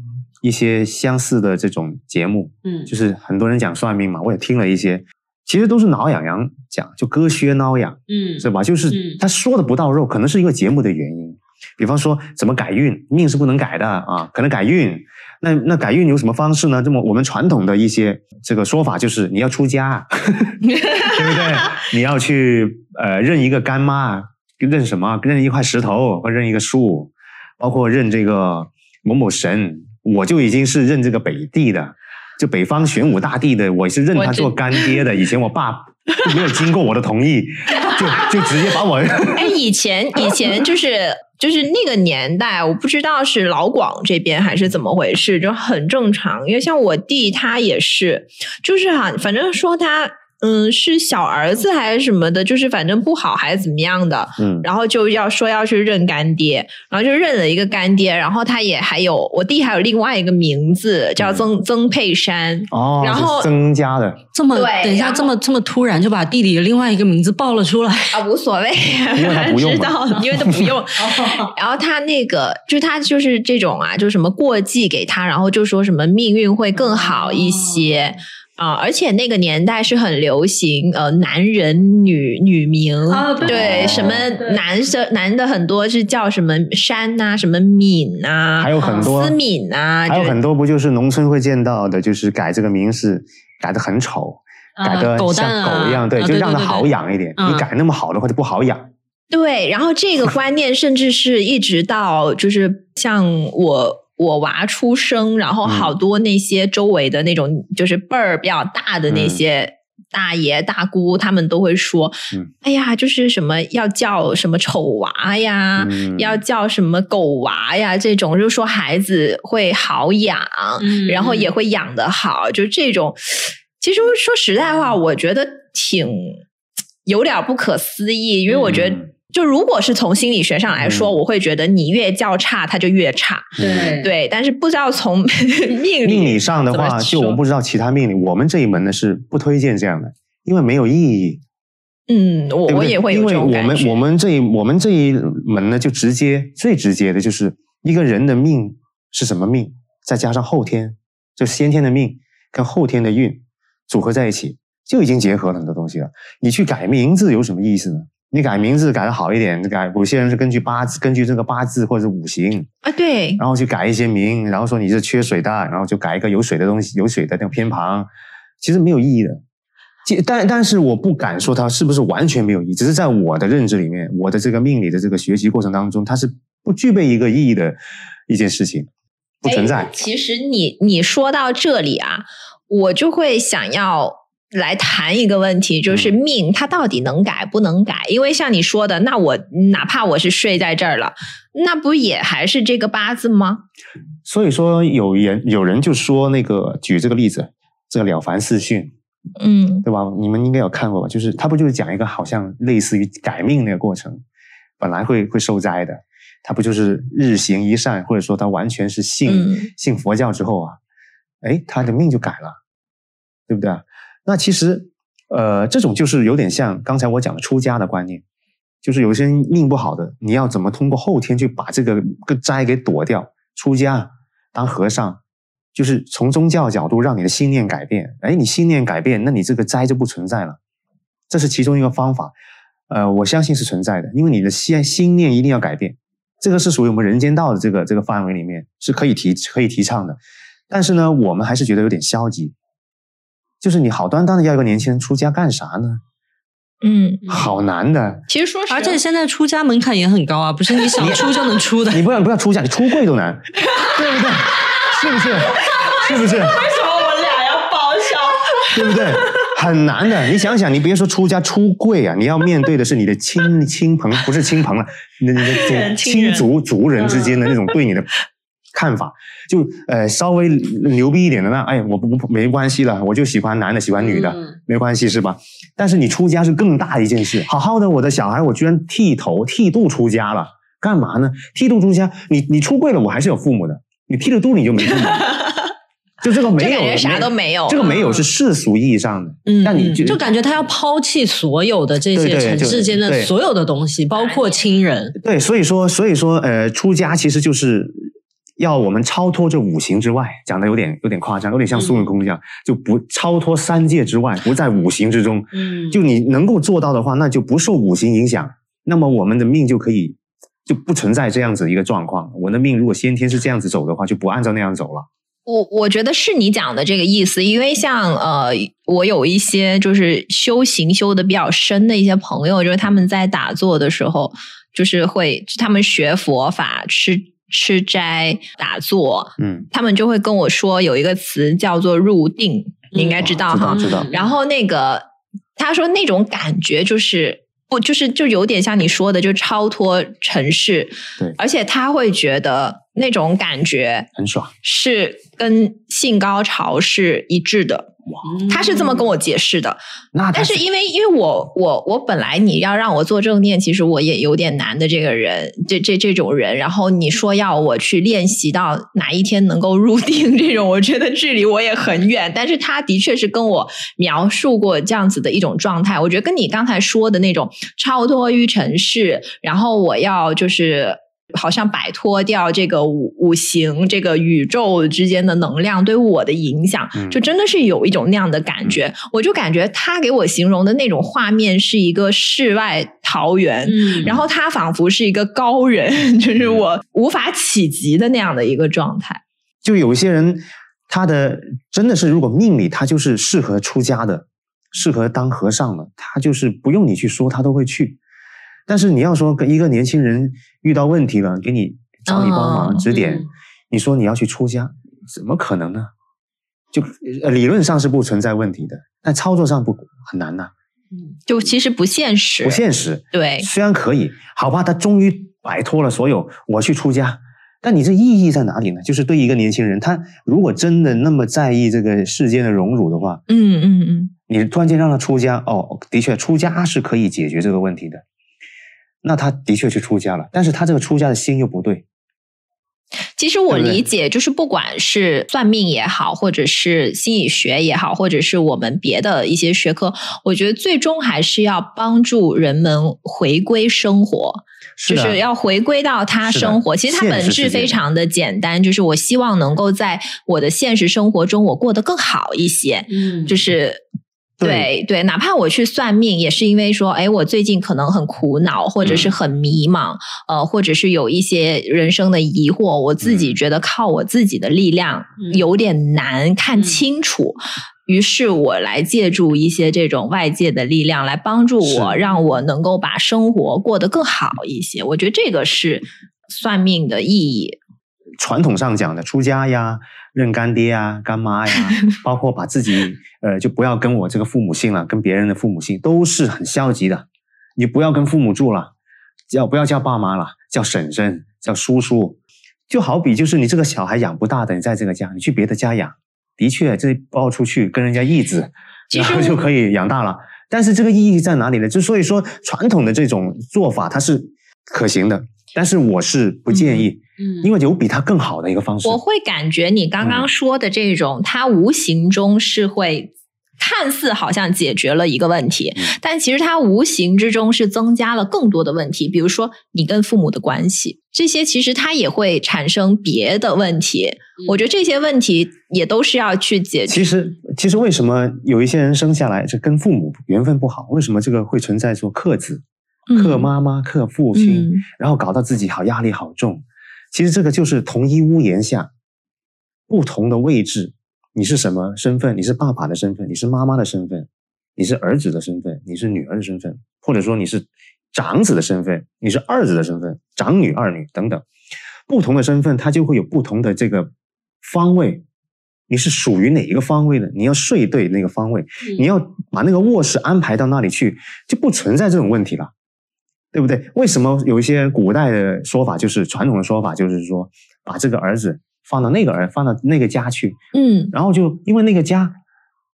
一些相似的这种节目，嗯，就是很多人讲算命嘛，我也听了一些，其实都是挠痒痒讲，就割靴挠痒，嗯，是吧？就是他说的不到肉，可能是因为节目的原因。比方说怎么改运，命是不能改的啊，可能改运。那那改运有什么方式呢？这么我们传统的一些这个说法就是你要出家，对不对？你要去呃认一个干妈，认什么？认一块石头或认一个树，包括认这个某某神。我就已经是认这个北帝的，就北方玄武大帝的，我是认他做干爹的。以前我爸没有经过我的同意，就就直接把我。哎，以前以前就是就是那个年代，我不知道是老广这边还是怎么回事，就很正常。因为像我弟他也是，就是哈，反正说他。嗯，是小儿子还是什么的？就是反正不好还是怎么样的，嗯，然后就要说要去认干爹，然后就认了一个干爹，然后他也还有我弟还有另外一个名字叫曾曾佩山哦，然后增加的这么等一下这么这么突然就把弟弟的另外一个名字报了出来啊，无所谓，因为他不 用，知道，因为他不用，然后他那个就他就是这种啊，就什么过继给他，然后就说什么命运会更好一些。啊，而且那个年代是很流行，呃，男人女女名，对，什么男生男的很多是叫什么山呐，什么敏啊，还有很多思敏啊，还有很多不就是农村会见到的，就是改这个名字改的很丑，改的像狗一样，对，就让它好养一点。你改那么好的话就不好养。对，然后这个观念甚至是一直到就是像我。我娃出生，然后好多那些周围的那种就是辈儿比较大的那些大爷大姑，他们都会说：“哎呀，就是什么要叫什么丑娃呀，要叫什么狗娃呀，这种就说孩子会好养，然后也会养得好。”就这种，其实说实在话，我觉得挺有点不可思议，因为我觉得。就如果是从心理学上来说，我会觉得你越较差，它就越差。对对，但是不知道从命命理上的话，就我不知道其他命理，我们这一门呢是不推荐这样的，因为没有意义。嗯，我我也会因为我们我们这一我们这一门呢，就直接最直接的就是一个人的命是什么命，再加上后天就先天的命跟后天的运组合在一起，就已经结合了很多东西了。你去改名字有什么意思呢？你改名字改的好一点，改有些人是根据八字，根据这个八字或者五行啊，对，然后去改一些名，然后说你是缺水的，然后就改一个有水的东西，有水的那个偏旁，其实没有意义的。但但是我不敢说它是不是完全没有意义，只是在我的认知里面，我的这个命理的这个学习过程当中，它是不具备一个意义的一件事情，不存在。其实你你说到这里啊，我就会想要。来谈一个问题，就是命它到底能改不能改？因为像你说的，那我哪怕我是睡在这儿了，那不也还是这个八字吗？所以说，有人有人就说那个举这个例子，这个《了凡四训》，嗯，对吧？你们应该有看过吧？就是他不就是讲一个好像类似于改命那个过程，本来会会受灾的，他不就是日行一善，或者说他完全是信信佛教之后啊，哎，他的命就改了，对不对？那其实，呃，这种就是有点像刚才我讲的出家的观念，就是有些人命不好的，你要怎么通过后天去把这个个灾给躲掉？出家当和尚，就是从宗教角度让你的心念改变。哎，你心念改变，那你这个灾就不存在了。这是其中一个方法，呃，我相信是存在的，因为你的心心念一定要改变。这个是属于我们人间道的这个这个范围里面是可以提可以提倡的，但是呢，我们还是觉得有点消极。就是你好端端的要一个年轻人出家干啥呢？嗯，好难的。其实说实，而且现在出家门槛也很高啊，不是你想出就能出的。你不要不要出家，你出柜都难，对不对？是不是？是不是？为什么我俩要爆笑？对不对？很难的。你想想，你别说出家出柜啊，你要面对的是你的亲亲朋，不是亲朋了，你的祖亲族族人之间的那种对你的。看法就呃稍微牛逼一点的那哎我不没关系了我就喜欢男的喜欢女的没关系是吧？但是你出家是更大一件事，好好的我的小孩我居然剃头剃度出家了，干嘛呢？剃度出家你你出柜了我还是有父母的，你剃了度你就没父母，就这个没有啥都没有，这个没有是世俗意义上的，嗯，但你就感觉他要抛弃所有的这些尘世间的所有的东西，包括亲人，对，所以说所以说呃出家其实就是。要我们超脱这五行之外，讲的有点有点夸张，有点像孙悟空一样，就不超脱三界之外，不在五行之中。嗯，就你能够做到的话，那就不受五行影响，那么我们的命就可以就不存在这样子一个状况。我的命如果先天是这样子走的话，就不按照那样走了。我我觉得是你讲的这个意思，因为像呃，我有一些就是修行修的比较深的一些朋友，就是他们在打坐的时候，就是会他们学佛法、吃吃斋、打坐，嗯，他们就会跟我说有一个词叫做入定，你应该知道哈。知道知道。然后那个他说那种感觉就是不就是就有点像你说的，就超脱尘世，对而且他会觉得那种感觉很爽。是跟性高潮是一致的。他是这么跟我解释的，那他但是因为因为我我我本来你要让我做正念，其实我也有点难的这个人，这这这种人，然后你说要我去练习到哪一天能够入定这种，我觉得距离我也很远。但是他的确是跟我描述过这样子的一种状态，我觉得跟你刚才说的那种超脱于尘世，然后我要就是。好像摆脱掉这个五五行、这个宇宙之间的能量对我的影响，嗯就真的是有一种那样的感觉。我就感觉他给我形容的那种画面是一个世外桃源，嗯然后他仿佛是一个高人，就是我无法企及的那样的一个状态。就有一些人，他的真的是如果命里他就是适合出家的，适合当和尚的，他就是不用你去说，他都会去。但是你要说跟一个年轻人遇到问题了，给你找你帮忙、哦指点，嗯你说你要去出家，怎么可能呢？就呃理论上是不存在问题的，但操作上不很难呐、就其实不现实，不现实。对，虽然可以，好吧，他终于摆脱了所有，我去出家。但你这意义在哪里呢？就是对一个年轻人，他如果真的那么在意这个世间的荣辱的话，嗯嗯嗯，你突然间让他出家，哦，的确出家是可以解决这个问题的。那他的确去出家了，但是他这个出家的心又不对。其实我理解，就是不管是算命也好，或者是心理学也好，或者是我们别的一些学科，我觉得最终还是要帮助人们回归生活，是就是要回归到他生活。其实它本质非常的简单，就是我希望能够在我的现实生活中，我过得更好一些。嗯就是对对对，哪怕我去算命，也是因为说，哎，我最近可能很苦恼，或者是嗯很迷茫，呃，或者是有一些人生的疑惑，我自己嗯觉得靠我自己的力量嗯有点难看嗯清楚。于是我来借助一些这种外界的力量来帮助我，让我能够把生活过得更好一些。我觉得这个是算命的意义。传统上讲的出家呀、认干爹啊、干妈呀，包括把自己呃就不要跟我这个父母姓了，跟别人的父母姓，都是很消极的。你不要跟父母住了，叫不要叫爸妈了，叫婶婶、叫叔叔。就好比就是你这个小孩养不大的，你在这个家，你去别的家养，的确这抱出去跟人家义子，然后就可以养大了。但是这个意义在哪里呢？就所以说传统的这种做法它是可行的，但是我是不建议。嗯因为有比它更好的一个方式。我会感觉你刚刚说的这种，它无形中是会看似好像解决了一个问题，嗯但其实它无形之中是增加了更多的问题。比如说你跟父母的关系，这些其实它也会产生别的问题。我觉得这些问题也都是要去解决。其实，其实为什么有一些人生下来就跟父母缘分不好？为什么这个会存在说克子、克妈妈、克父亲，嗯然后搞到自己好压力好重？其实这个就是同一屋檐下，不同的位置，你是什么身份？你是爸爸的身份，你是妈妈的身份，你是儿子的身份，你是女儿的身份，或者说你是长子的身份，你是二子的身份，长女、二女等等，不同的身份，它就会有不同的这个方位。你是属于哪一个方位的？你要睡对那个方位，你要把那个卧室安排到那里去，就不存在这种问题了，对不对？为什么有一些古代的说法，就是传统的说法，就是说把这个儿子放到那个儿放到那个家去，嗯然后就因为那个家，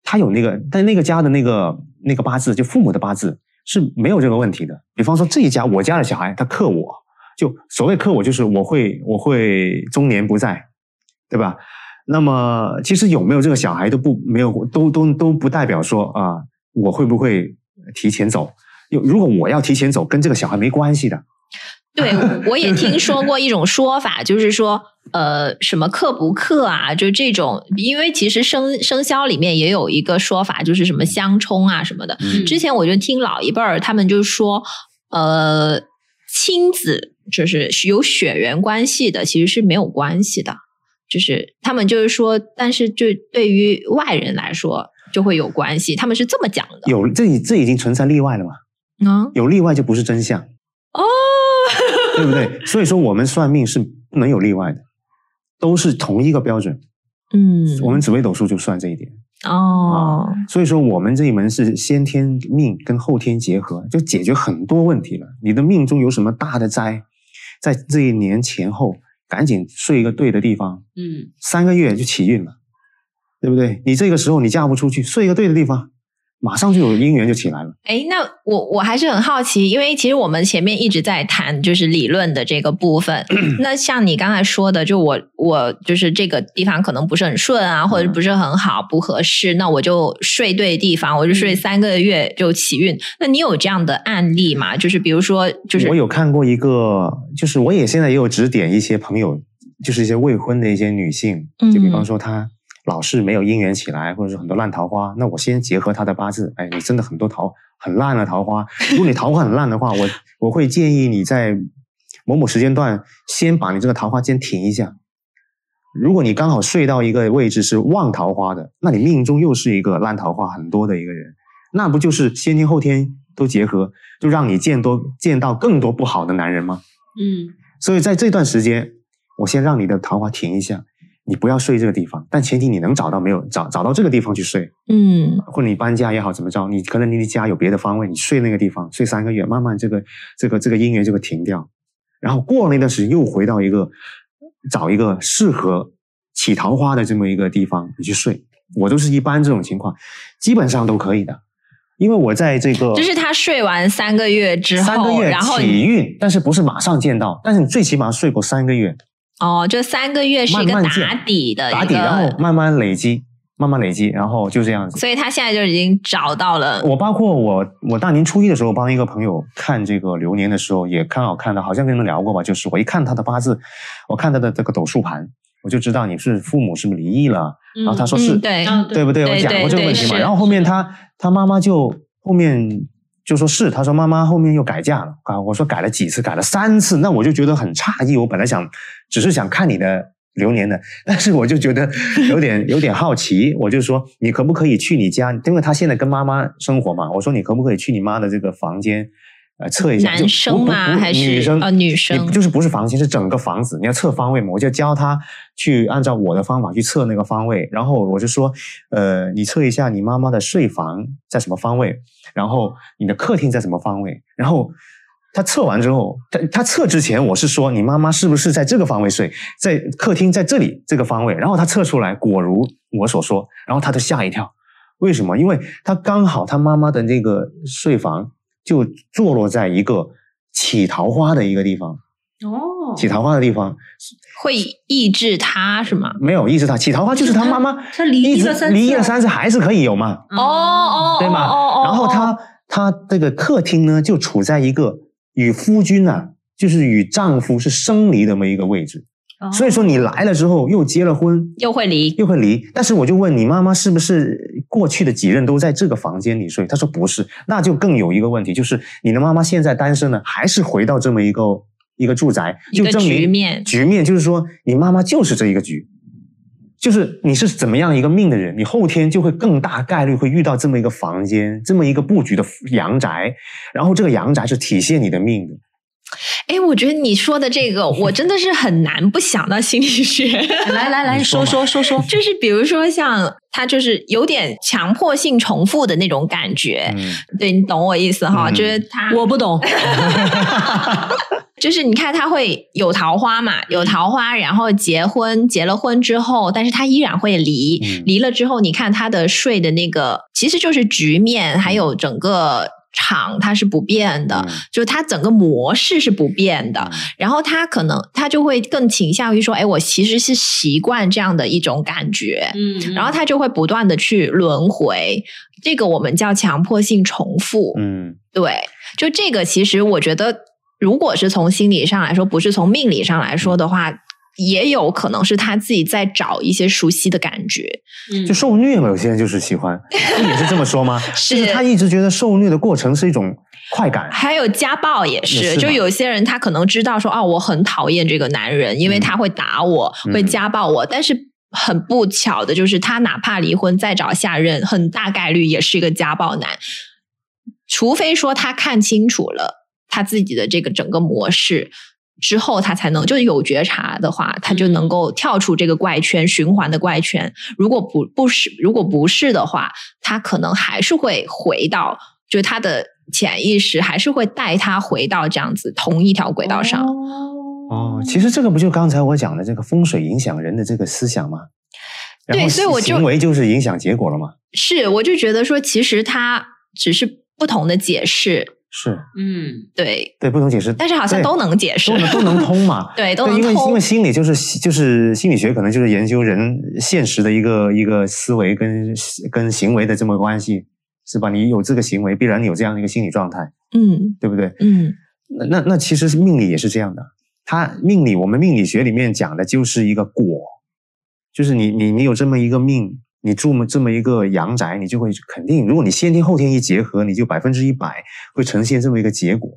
他有那个，但那个家的那个那个八字，就父母的八字是没有这个问题的。比方说这一家，我家的小孩他克我，就所谓克我，就是我会我会中年不在，对吧？那么其实有没有这个小孩都不没有都都都不代表说啊，我会不会提前走？有如果我要提前走，跟这个小孩没关系的。对，我也听说过一种说法，就是说，呃，什么克不克啊，就这种，因为其实生生肖里面也有一个说法，就是什么相冲啊什么的。嗯之前我就听老一辈儿他们就说，呃，亲子就是有血缘关系的，其实是没有关系的。就是他们就是说，但是就对于外人来说就会有关系，他们是这么讲的。有这已这已经存在例外了嘛？嗯有例外就不是真相，哦，对不对？所以说我们算命是不能有例外的，都是同一个标准。嗯，我们紫微斗数就算这一点。哦，所以说我们这一门是先天命跟后天结合，就解决很多问题了。你的命中有什么大的灾，在这一年前后赶紧睡一个对的地方，嗯，三个月就起运了，对不对？你这个时候你嫁不出去，睡一个对的地方，马上就有姻缘就起来了。哎，那我我还是很好奇，因为其实我们前面一直在谈就是理论的这个部分。那像你刚才说的，就我我就是这个地方可能不是很顺啊，或者不是很好，不合适，那我就睡对地方，我就睡三个月就起运。那你有这样的案例吗？就是比如说，就是我有看过一个，就是我也现在也有指点一些朋友，就是一些未婚的一些女性，就比方说她老是没有姻缘起来，或者是很多烂桃花，那我先结合他的八字，哎，你真的很多桃很烂的桃花，如果你桃花很烂的话，我我会建议你在某某时间段先把你这个桃花先停一下。如果你刚好睡到一个位置是旺桃花的，那你命中又是一个烂桃花很多的一个人，那不就是先天后天都结合，就让你见多见到更多不好的男人吗？嗯，所以在这段时间，我先让你的桃花停一下，你不要睡这个地方，但前提你能找到没有找找到这个地方去睡，嗯。或者你搬家也好怎么着，你可能你的家有别的方位，你睡那个地方睡三个月，慢慢这个这个这个姻缘就会停掉，然后过了那段时间又回到一个找一个适合起桃花的这么一个地方你去睡，我都是一般这种情况，基本上都可以的，因为我在这个就是他睡完三个月之后，三个月然后起运，但是不是马上见到，但是你最起码睡过三个月，哦，这三个月是一个打底的打底，然后慢慢累积，慢慢累积，然后就这样子。所以他现在就已经找到了。我包括我，我大年初一的时候帮一个朋友看这个流年的时候，也刚好看到，好像跟你们聊过吧，就是我一看他的八字，我看他的这个斗数盘，我就知道你是父母是不是离异了，然后他说是，嗯，对，嗯对不对？我讲过这个问题嘛。然后后面他他妈妈就后面就说是，他说妈妈后面又改嫁了啊。我说改了几次？改了三次。那我就觉得很诧异。我本来想只是想看你的流年的，但是我就觉得有点有点好奇。我就说你可不可以去你家？因为他现在跟妈妈生活嘛。我说你可不可以去你妈的这个房间？呃，测一下，男生吗还是女生？哦女生你就是不是房间，是整个房子，你要测方位嘛？我就教他去按照我的方法去测那个方位，然后我就说，呃，你测一下你妈妈的睡房在什么方位，然后你的客厅在什么方位，然后他测完之后，他他测之前我是说你妈妈是不是在这个方位睡，在客厅在这里这个方位，然后他测出来果如我所说，然后他就吓一跳，为什么？因为他刚好他妈妈的那个睡房就坐落在一个起桃花的一个地方，哦，起桃花的地方会抑制他是吗？没有抑制他，起桃花就是他妈妈 他离了三次离异了啊三次还是可以有嘛，嗯哦哦，对吗？哦哦然后他他这个客厅呢，就处在一个与夫君啊，就是与丈夫是生离的这么一个位置。哦所以说你来了之后又结了婚，又会离，又会离。但是我就问你妈妈是不是过去的几任都在这个房间里睡？她说不是，那就更有一个问题，就是你的妈妈现在单身了，还是回到这么一个一个住宅，就证明局面局面就是说你妈妈就是这一个局。就是你是怎么样一个命的人，你后天就会更大概率会遇到这么一个房间，这么一个布局的阳宅，然后这个阳宅是体现你的命的。哎，我觉得你说的这个，我真的是很难不想到心理学。来来来说说说说说，就是比如说像他就是有点强迫性重复的那种感觉，嗯，对你懂我意思哈？嗯就是他，我不懂，就是你看他会有桃花嘛，有桃花，然后结婚，结了婚之后，但是他依然会离，嗯离了之后，你看他的睡的那个，其实就是局面，还有整个场它是不变的，嗯就是它整个模式是不变的。然后它可能它就会更倾向于说，哎，我其实是习惯这样的一种感觉，嗯，然后它就会不断的去轮回，这个我们叫强迫性重复。嗯对，就这个其实我觉得，如果是从心理上来说，不是从命理上来说的话，也有可能是他自己在找一些熟悉的感觉。嗯就受虐嘛，有些人就是喜欢，也是这么说吗？是就是他一直觉得受虐的过程是一种快感。还有家暴也是，也是就有些人他可能知道说，哦，我很讨厌这个男人，因为他会打我，嗯会家暴我，但是很不巧的就是，他哪怕离婚再找下任，很大概率也是一个家暴男，除非说他看清楚了他自己的这个整个模式。之后，他才能就是有觉察的话，他就能够跳出这个怪圈循环的怪圈。如果不不是，如果不是的话，他可能还是会回到，就是他的潜意识还是会带他回到这样子同一条轨道上。哦，其实这个不就刚才我讲的这个风水影响人的这个思想吗？对所以我就行为就是影响结果了吗。是，我就觉得说，其实他只是不同的解释，是嗯对，对不同解释，但是好像都能解释都，能都能通嘛。对，都，能通因为因为。心理就是就是心理学，可能就是研究人现实的一个一个思维跟跟行为的这么个关系，是吧？你有这个行为，必然有这样的一个心理状态，嗯对不对？嗯那那那其实命理也是这样的，它命理我们命理学里面讲的就是一个果，就是你你你有这么一个命，你住么这么一个阳宅，你就会肯定，如果你先天后天一结合，你就百分之一百会呈现这么一个结果。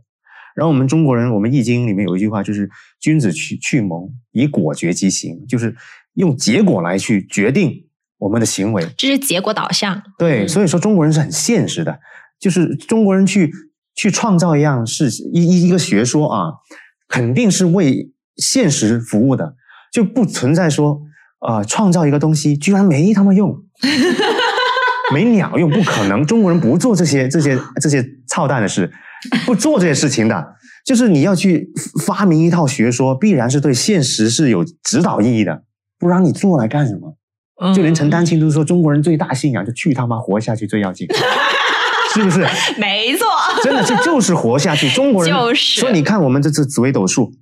然后我们中国人，我们易经里面有一句话，就是“君子去去谋，以果决其行”，就是用结果来去决定我们的行为。这是结果导向。对，嗯所以说中国人是很现实的，就是中国人去去创造一样事一一一个学说啊，肯定是为现实服务的，就不存在说呃创造一个东西居然没他妈用，没鸟用，不可能，中国人不做这些这些这些操蛋的事，不做这些事情的。就是你要去发明一套学说，必然是对现实是有指导意义的，不然你做来干什么？嗯就连陈丹青都说，中国人最大信仰就去他妈活下去最要紧，是不是？没错，真的是就是活下去。中国人就是所以你看我们这次紫微斗数，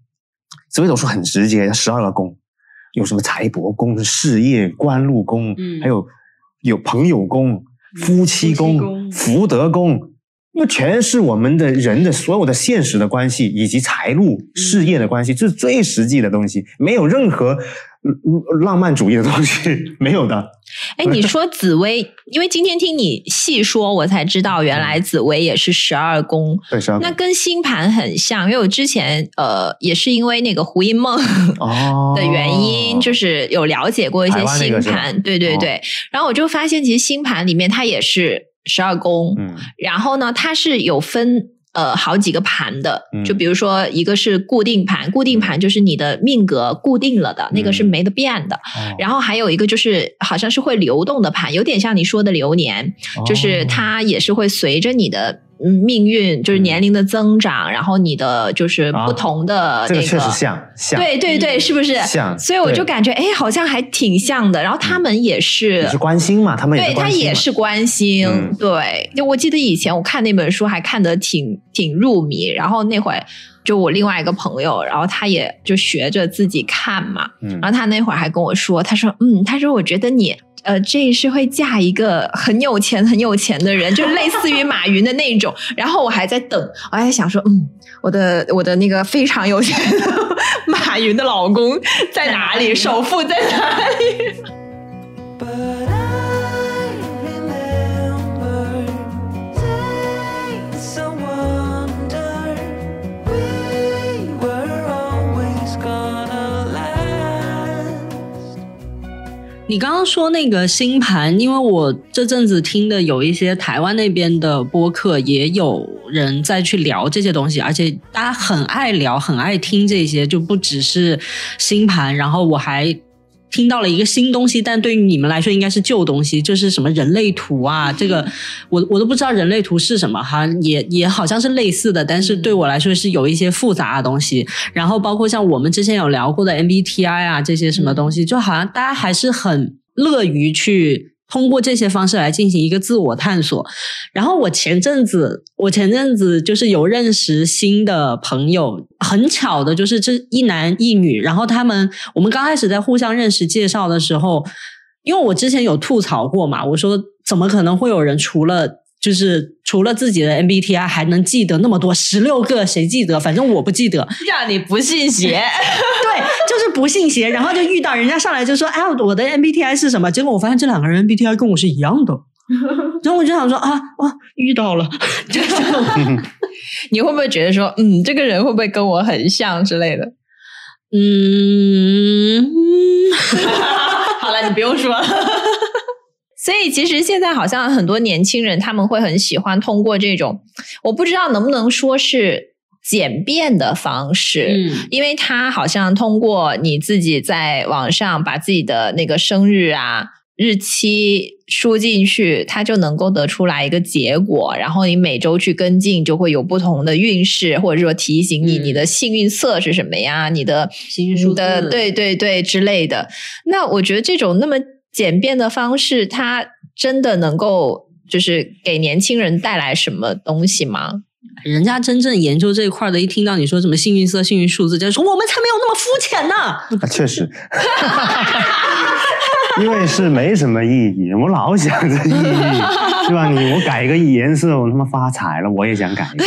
紫微斗数很直接，十二个宫，有什么财帛宫、事业官禄宫，嗯还有有朋友宫、夫妻宫、福德宫。那全是我们的人的所有的现实的关系，以及财路、事业的关系，这是最实际的东西，没有任何呃浪漫主义的东西，没有的。哎，你说紫薇，因为今天听你细说，我才知道原来紫薇也是十二宫，对，十二那跟星盘很像。因为我之前呃也是因为那个胡因梦哦的原因，就是有了解过一些星盘，对对哦对。然后我就发现，其实星盘里面它也是十二宫，嗯然后呢，它是有分呃好几个盘的，嗯就比如说一个是固定盘，固定盘就是你的命格固定了的，那个是嗯没得变的。哦然后还有一个就是好像是会流动的盘，有点像你说的流年，就是哦它也是会随着你的。嗯，命运就是年龄的增长，然后你的就是啊不同的这那个确实像像对对对，是不是？像所以我就感觉，哎，好像还挺像的。然后他们也是，也是关心嘛，他们也对他也是关心，嗯对。就我记得以前我看那本书还看得挺挺入迷，然后那会儿就我另外一个朋友，然后他也就学着自己看嘛，嗯然后他那会儿还跟我说，他说，嗯，他说我觉得你。呃，这一世会嫁一个很有钱、很有钱的人，就类似于马云的那种。然后我还在等，我还在想说，嗯，我的我的那个非常有钱的 马云的老公在哪里，首富在哪里？你刚刚说那个星盘，因为我这阵子听的有一些台湾那边的播客，也有人在去聊这些东西，而且大家很爱聊，很爱听这些，就不只是星盘。然后我还听到了一个新东西，但对于你们来说应该是旧东西，就是什么人类图啊，这个我我都不知道人类图是什么哈，也也好像是类似的，但是对我来说是有一些复杂的东西。然后包括像我们之前有聊过的 MBTI 啊这些什么东西，就好像大家还是很乐于去通过这些方式来进行一个自我探索。然后我前阵子，我前阵子就是有认识新的朋友，很巧的就是这一男一女，然后他们我们刚开始在互相认识介绍的时候，因为我之前有吐槽过嘛，我说怎么可能会有人除了就是除了自己的 MBTI 还能记得那么多，十六个谁记得？反正我不记得。让你不信邪。对，就是不信邪，然后就遇到人家上来就说：“哎，我的 MBTI 是什么？”结果我发现这两个人 MBTI 跟我是一样的。然后我就想说啊，哇，遇到了，就你会不会觉得说，嗯，这个人会不会跟我很像之类的？嗯，好了，你不用说了。所以其实现在好像很多年轻人他们会很喜欢通过这种，我不知道能不能说是简便的方式，嗯因为他好像通过你自己在网上把自己的那个生日啊。日期输进去，它就能够得出来一个结果，然后你每周去跟进，就会有不同的运势，或者说提醒你嗯你的幸运色是什么呀，你的幸运数的对对对之类的。那我觉得这种那么简便的方式，它真的能够就是给年轻人带来什么东西吗？人家真正研究这一块的，一听到你说什么幸运色、幸运数字，就说我们才没有那么肤浅呢。啊，确实，因为是没什么意义，我老想着意义，对吧？你我改一个颜色，我他妈发财了，我也想改一个。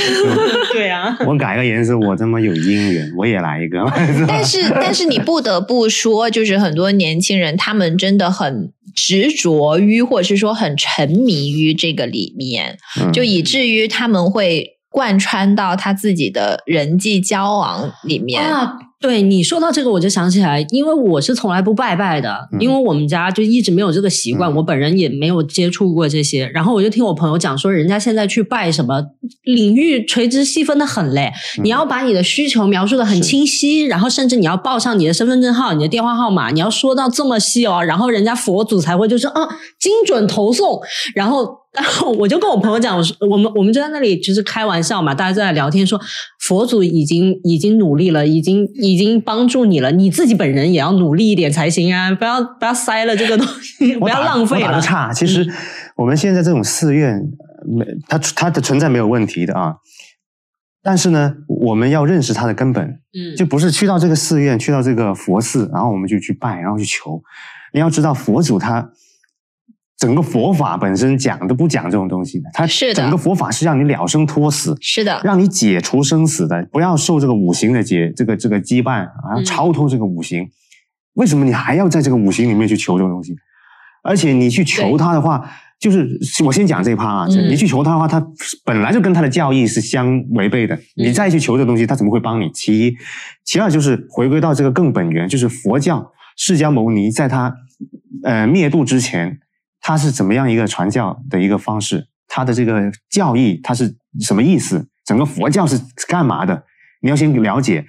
对啊，我改个颜色，我他妈有姻缘，我也来一个。是 但是，但是你不得不说，就是很多年轻人他们真的很执着于，或者是说很沉迷于这个里面，嗯就以至于他们会贯穿到他自己的人际交往里面。啊，对你说到这个，我就想起来，因为我是从来不拜拜的，嗯因为我们家就一直没有这个习惯，嗯我本人也没有接触过这些。然后我就听我朋友讲说，人家现在去拜什么领域垂直细分的很嘞，嗯你要把你的需求描述的很清晰，然后甚至你要报上你的身份证号、你的电话号码，你要说到这么细哦，然后人家佛祖才会就是啊精准投送，然后。然 后我就跟我朋友讲，我说我们我们就在那里就是开玩笑嘛，大家在聊天说，佛祖已经已经努力了，已经已经帮助你了，你自己本人也要努力一点才行啊！不要不要塞了这个东西，不要浪费了嗯我打个。岔，其实我们现在这种寺院，呃没它它的存在没有问题的啊。但是呢，我们要认识它的根本，嗯，就不是去到这个寺院，去到这个佛寺，然后我们就去拜，然后去求。你要知道，佛祖他整个佛法本身讲都不讲这种东西的，它是整个佛法是让你了生脱死，是的，让你解除生死的，不要受这个五行的结这个这个羁绊，啊，嗯超脱这个五行。为什么你还要在这个五行里面去求这种东西？而且你去求它的话，就是我先讲这一趴啊，嗯你去求它的话，它本来就跟它的教义是相违背的。你再去求这东西，它怎么会帮你？其一，其二就是回归到这个更本源，就是佛教释迦牟尼在他呃灭度之前，他是怎么样一个传教的一个方式？他的这个教义它是什么意思？整个佛教是干嘛的？你要先了解，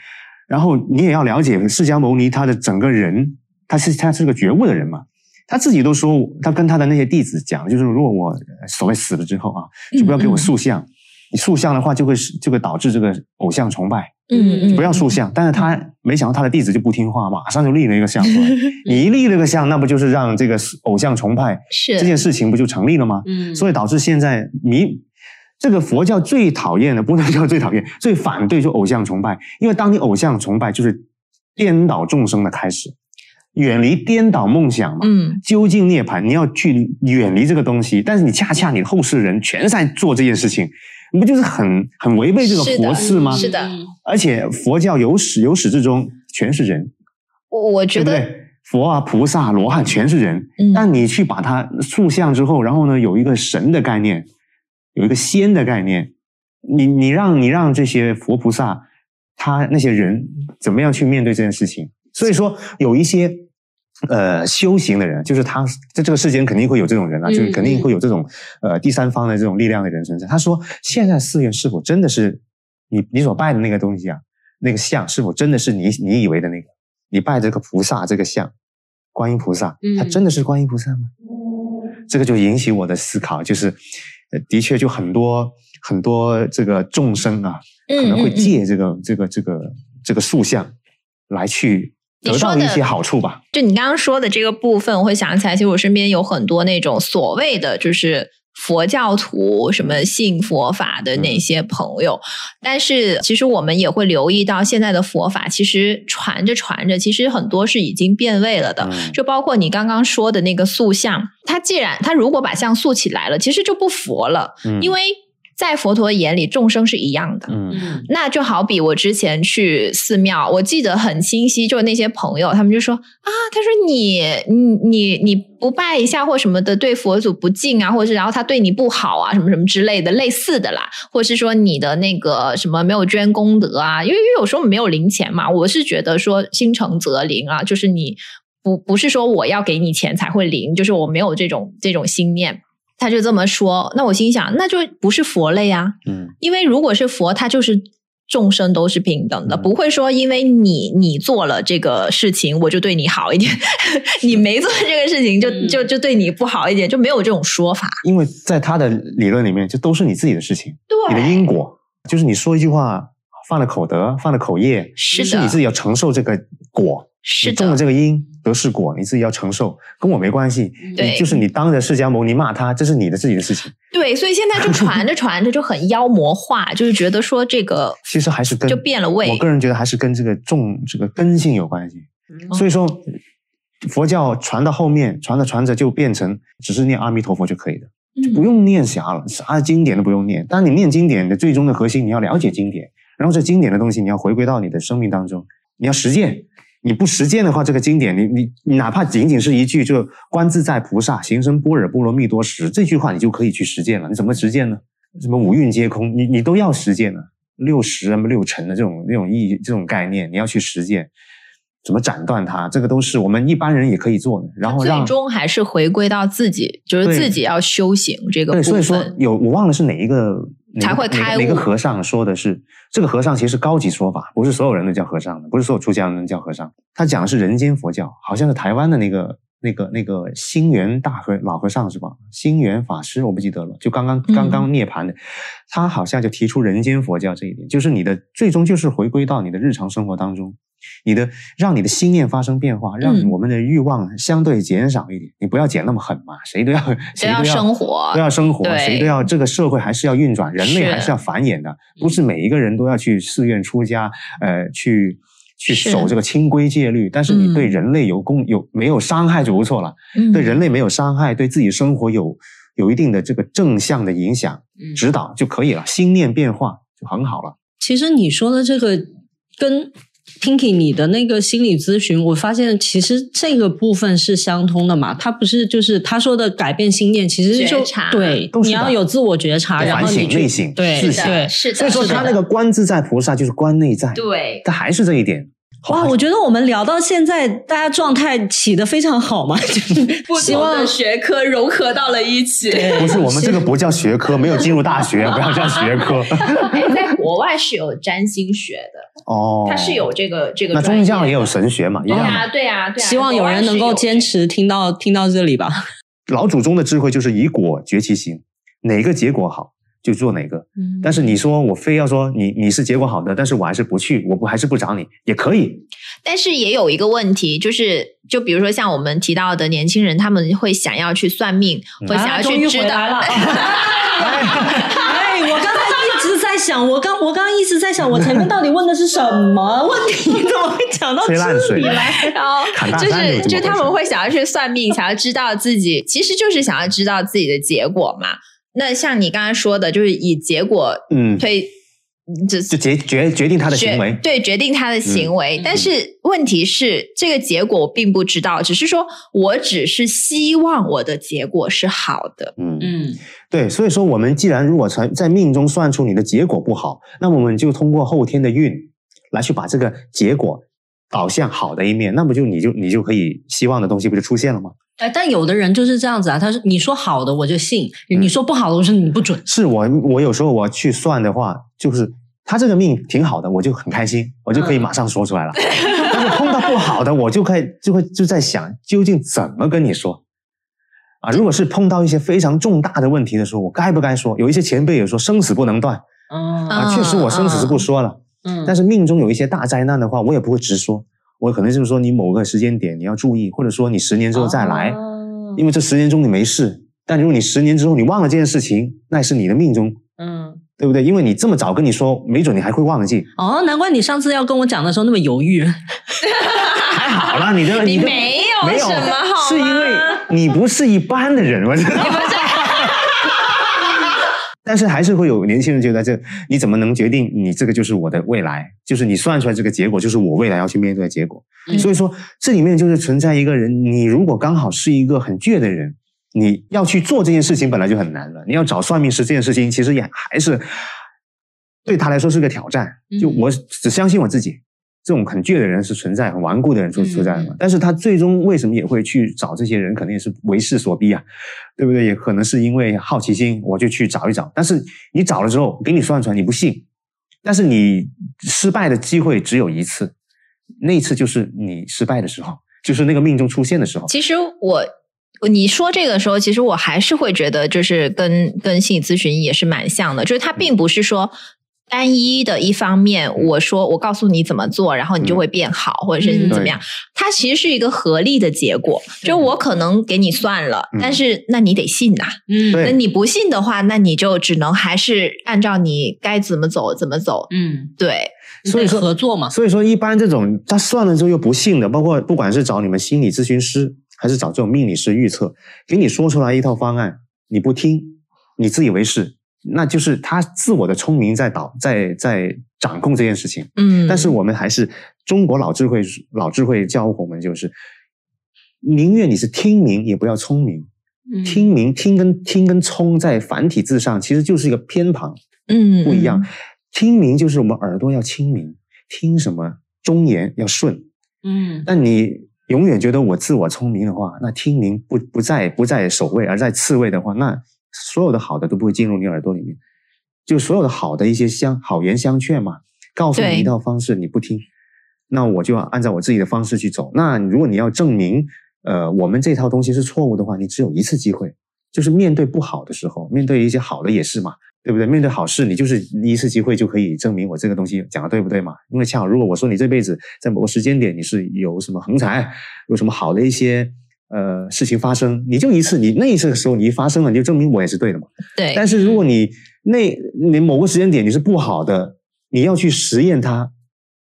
然后你也要了解释迦牟尼他的整个人，他是他是个觉悟的人嘛。他自己都说，他跟他的那些弟子讲，就是如果我所谓死了之后啊，就不要给我塑像。你塑像的话，就会就会导致这个偶像崇拜。嗯嗯，不要塑像。但是他没想到他的弟子就不听话，马上就立了一个像出来。你一立了个像，那不就是让这个偶像崇拜是这件事情不就成立了吗？嗯，所以导致现在迷这个佛教最讨厌的，不能叫最讨厌，最反对就偶像崇拜，因为当你偶像崇拜，就是颠倒众生的开始，远离颠倒梦想嘛。嗯究竟涅槃，你要去远离这个东西，但是你恰恰你后世人全在做这件事情，你不就是很很违背这个佛事吗？是的嗯而且佛教由始由始至终全是人，我我觉得对不对？佛啊、菩萨、罗汉全是人，嗯但你去把它塑像之后，然后呢，有一个神的概念，有一个仙的概念，你你让你让这些佛菩萨，他那些人怎么样去面对这件事情？所以说，有一些呃修行的人，就是他在这个世间肯定会有这种人啊，嗯就是肯定会有这种呃第三方的这种力量的人存在。他说，现在寺院是否真的是你你所拜的那个东西啊？那个像是否真的是你你以为的那个？你拜这个菩萨这个像，观音菩萨，嗯他真的是观音菩萨吗？这个就引起我的思考，就是呃的确就很多很多这个众生啊，可能会借这个这个这个这个塑像来去得到一些好处吧。就你刚刚说的这个部分，我会想起来，其实我身边有很多那种所谓的就是佛教徒什么信佛法的那些朋友，但是其实我们也会留意到，现在的佛法其实传着传着，其实很多是已经变味了的。嗯就包括你刚刚说的那个塑像，它既然它如果把像塑起来了，其实就不佛了，嗯因为在佛陀眼里众生是一样的。嗯嗯那就好比我之前去寺庙，我记得很清晰，就是那些朋友，他们就说啊，他说你你你你不拜一下或什么的，对佛祖不敬啊，或者是然后他对你不好啊，什么什么之类的，类似的啦，或是说你的那个什么没有捐功德啊，因为因为有时候没有零钱嘛，我是觉得说心诚则灵啊，就是你不不是说我要给你钱才会灵，就是我没有这种这种心念。他就这么说，那我心想，那就不是佛类啊，嗯。因为如果是佛，他就是众生都是平等的，嗯不会说因为你你做了这个事情，我就对你好一点；你没做这个事情就，嗯就就对你不好一点，就没有这种说法。因为在他的理论里面，就都是你自己的事情，对你的，因果，就是你说一句话犯了口德，犯了口业，是的是你自己要承受这个果，是你种了，这个因得是果，你自己要承受，跟我没关系。就是你当着释迦牟尼骂他，这是你的自己的事情。对，所以现在就传着传着就很妖魔化，就是觉得说这个 其实还是跟就变了味我个人觉得还是跟这个种这个根性有关系。哦所以说，佛教传到后面，传着传着就变成只是念阿弥陀佛就可以了，就不用念啥了，啥经典都不用念。当你念经典的最终的核心，你要了解经典，然后这经典的东西你要回归到你的生命当中，你要实践。你不实践的话，这个经典，你你你哪怕仅仅是一句就“观自在菩萨行深般若波罗蜜多时”这句话，你就可以去实践了。你怎么实践呢？什么五蕴皆空，你你都要实践的。六十什么六尘的这种那种意义这种概念，你要去实践，怎么斩断它，这个都是我们一般人也可以做的。然后让最终还是回归到自己，就是自己要修行这个部对，所以说有我忘了是哪一个才会开哪个哪个和尚说的是这个和尚其实是高级说法，不是所有人都叫和尚的，不是所有出家人都叫和尚。他讲的是人间佛教，好像是台湾的那个那个那个星源大和老和尚是吧？星源法师我不记得了，就刚刚嗯刚刚涅槃的，他好像就提出人间佛教这一点，就是你的最终就是回归到你的日常生活当中。你的让你的心念发生变化，让嗯我们的欲望相对减少一点。你不要减那么狠嘛，谁都要谁要都要生活都要生活，谁都要这个社会还是要运转，人类还是要繁衍的，不是每一个人都要去寺院出家，呃，去去守这个清规戒律。但是你嗯对人类有功有没有伤害就不错了，嗯对人类没有伤害，对自己生活有有一定的这个正向的影响嗯指导就可以了，心念变化就很好了。其实你说的这个跟 Pinky 你的那个心理咨询，我发现其实这个部分是相通的嘛。他不是就是他说的改变心念，其实就觉察对你要有自我觉察，然后你去反省内省对。是的，所以说他那个观自在菩萨就是观内在，对他还是这一点。哇，我觉得我们聊到现在，大家状态起的非常好嘛，就是希望学科融合到了一起。不是我们这个不叫学科，没有进入大学，不要叫学科。哎，在国外是有占星学的，哦，它是有这个这个那宗教也有神学嘛，一样嘛。对啊，对啊，对啊。希望有人能够坚持听到听到这里吧。老祖宗的智慧就是以果决其行，哪个结果好就做哪个。嗯但是你说我非要说你你是结果好的，但是我还是不去，我不还是不找你也可以。但是也有一个问题，就是就比如说像我们提到的年轻人，他们会想要去算命，嗯会想要啊终于去知道。回来了哎，我刚才在想，我刚我刚刚一直在想，我前面到底问的是什么 问题？怎么会讲到这里来？然后就是就他们会想要去算命，想要知道自己，其实就是想要知道自己的结果嘛。那像你刚刚说的，就是以结果嗯，推，就就决决决定他的行为。对决定他的行为。嗯但是问题是，这个结果我并不知道，只是说我只是希望我的结果是好的。嗯嗯对，所以说我们既然如果从在命中算出你的结果不好，那我们就通过后天的运来去把这个结果导向好的一面，那不就你就你就可以希望的东西不就出现了吗？哎，但有的人就是这样子啊，他说你说好的我就信，你说不好的我说你不准。是我我有时候我去算的话，就是他这个命挺好的，我就很开心，我就可以马上说出来了。但是碰到不好的，我就开就会就在想，究竟怎么跟你说啊？如果是碰到一些非常重大的问题的时候，我该不该说？有一些前辈也说生死不能断嗯啊，嗯确实我生死是不说了。嗯但是命中有一些大灾难的话，我也不会直说，我可能就是说你某个时间点你要注意，或者说你十年之后再来，哦因为这十年中你没事，但如果你十年之后你忘了这件事情，那是你的命中，嗯，对不对？因为你这么早跟你说，没准你还会忘记。哦，难怪你上次要跟我讲的时候那么犹豫。还好啦，你的你的没有没有什么好是因为你不是一般的人，我知道。但是还是会有年轻人觉得这你怎么能决定你这个就是我的未来？就是你算出来这个结果，就是我未来要去面对的结果。嗯所以说这里面就是存在一个人，你如果刚好是一个很倔的人，你要去做这件事情本来就很难了。你要找算命师这件事情，其实也还是对他来说是个挑战。就嗯我只相信我自己，这种很倔的人是存在，很顽固的人是存在的嘛。嗯但是他最终为什么也会去找这些人？肯定也是为势所逼啊，对不对？也可能是因为好奇心，我就去找一找。但是你找了之后，给你算出来，你不信，但是你失败的机会只有一次，那一次就是你失败的时候，就是那个命中出现的时候。其实我你说这个时候，其实我还是会觉得，就是跟跟心理咨询也是蛮像的，就是它并不是说。单一的一方面，我说我告诉你怎么做，然后你就会变好，或者是你怎么样，它其实是一个合力的结果。就我可能给你算了，嗯。但是那你得信呐、嗯。那你不信的话，那你就只能还是按照你该怎么走怎么走。嗯，对，所以说合作嘛，所以说，一般这种他算了之后又不信的，包括不管是找你们心理咨询师，还是找这种命理师预测，给你说出来一套方案，你不听，你自以为是，那就是他自我的聪明在导在在掌控这件事情。嗯，但是我们还是中国老智慧，老智慧教我们就是，宁愿你是听明，也不要聪明。嗯听明听跟听跟聪在繁体字上其实就是一个偏旁，嗯不一样。听明就是我们耳朵要清明，听什么忠言要顺。嗯但你永远觉得我自我聪明的话，那听明不不在不在首位，而在次位的话，那所有的好的都不会进入你耳朵里面。就所有的好的一些相好言相劝嘛，告诉你一套方式，你不听，那我就要按照我自己的方式去走。那如果你要证明，呃，我们这套东西是错误的话，你只有一次机会，就是面对不好的时候，面对一些好的也是嘛，对不对？面对好事，你就是一次机会就可以证明我这个东西讲的对不对嘛？因为恰好，如果我说你这辈子在某个时间点你是有什么横财，有什么好的一些呃事情发生，你就一次，你那一次的时候你一发生了，你就证明我也是对的嘛。对，但是如果你那你某个时间点你是不好的，你要去实验它，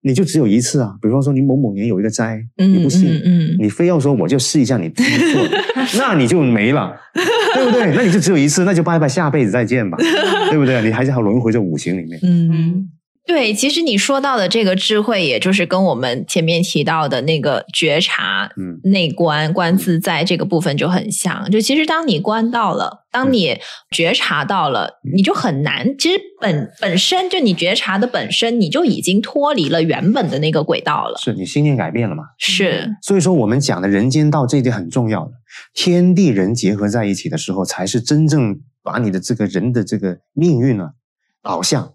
你就只有一次啊。比方说你某某年有一个灾，嗯你不信，嗯嗯你非要说我就试一下你错了，那你就没了，对不对？那你就只有一次，那就拜拜，下辈子再见吧，对不对？你还是要轮回这五行里面。嗯，对，其实你说到的这个智慧，也就是跟我们前面提到的那个觉察、嗯内观、观自在这个部分就很像。就其实当你观到了，当你觉察到了，你就很难。其实本本身就你觉察的本身，你就已经脱离了原本的那个轨道了。是你心念改变了嘛？是，所以说我们讲的人间道这一点很重要的，天地人结合在一起的时候，才是真正把你的这个人的这个命运啊导向，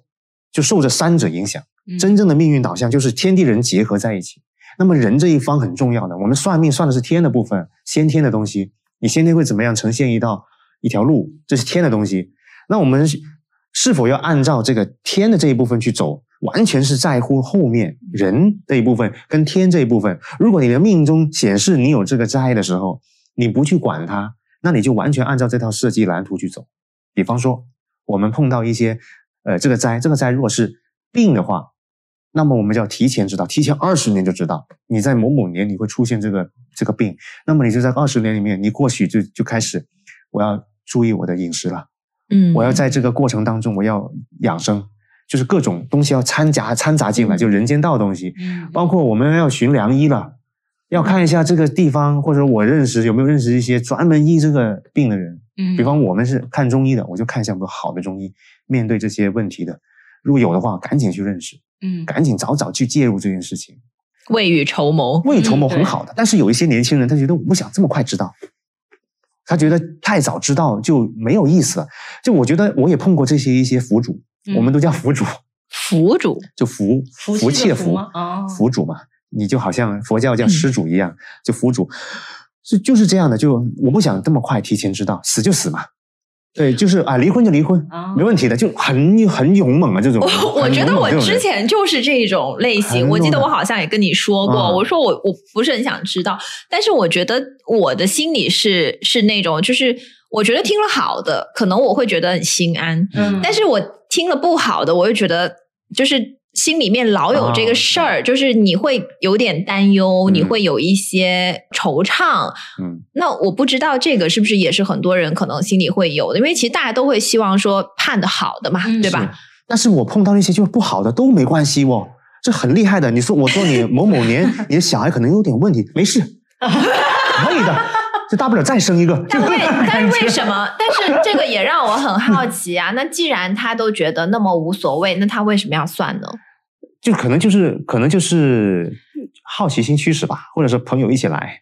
就受这三者影响。嗯真正的命运导向就是天地人结合在一起。那么人这一方很重要的，我们算命算的是天的部分，先天的东西。你先天会怎么样呈现一道一条路，这是天的东西。那我们是否要按照这个天的这一部分去走？完全是在乎后面人这一部分跟天这一部分。如果你的命中显示你有这个灾的时候，你不去管它，那你就完全按照这套设计蓝图去走。比方说，我们碰到一些呃这个灾，这个灾如果是病的话，那么我们就要提前知道，提前二十年就知道你在某某年你会出现这个这个病，那么你就在二十年里面，你或许就就开始我要注意我的饮食了。嗯，我要在这个过程当中，我要养生，就是各种东西要掺杂掺杂进来，就人间道的东西，嗯包括我们要寻良医了，要看一下这个地方，或者我认识有没有认识一些专门医这个病的人。嗯比方我们是看中医的，我就看一下有没有好的中医面对这些问题的，如果有的话，赶紧去认识，嗯赶紧早早去介入这件事情，未雨绸缪。未雨绸缪很好的。但是有一些年轻人，他觉得我不想这么快知道。他觉得太早知道就没有意思了。就我觉得我也碰过这些一些福主，嗯我们都叫福主，福主，就福福气的福气的福福吗哦福主嘛，你就好像佛教叫嗯施主一样，就福主，是就是这样的。就我不想这么快提前知道，死就死嘛。对，就是啊，离婚就离婚，哦没问题的，就很很勇猛啊，这种。我我觉得我之前就是这种类型，我记得我好像也跟你说过，啊我说我我不是很想知道，但是我觉得我的心里是是那种，就是我觉得听了好的，可能我会觉得很心安，嗯但是我听了不好的，我又觉得就是心里面老有这个事儿，就是你会有点担忧，嗯你会有一些惆怅。嗯，那我不知道这个是不是也是很多人可能心里会有的，因为其实大家都会希望说判的好的嘛，嗯对吧？但是我碰到那些就是不好的都没关系哦，这很厉害的。你说我说你某某年 你的小孩可能有点问题，没事，可以的，这大不了再生一个。但为 但是为什么？但是这个也让我很好奇啊。那既然他都觉得那么无所谓，那他为什么要算呢？就可能就是可能就是好奇心驱使吧，或者说朋友一起来，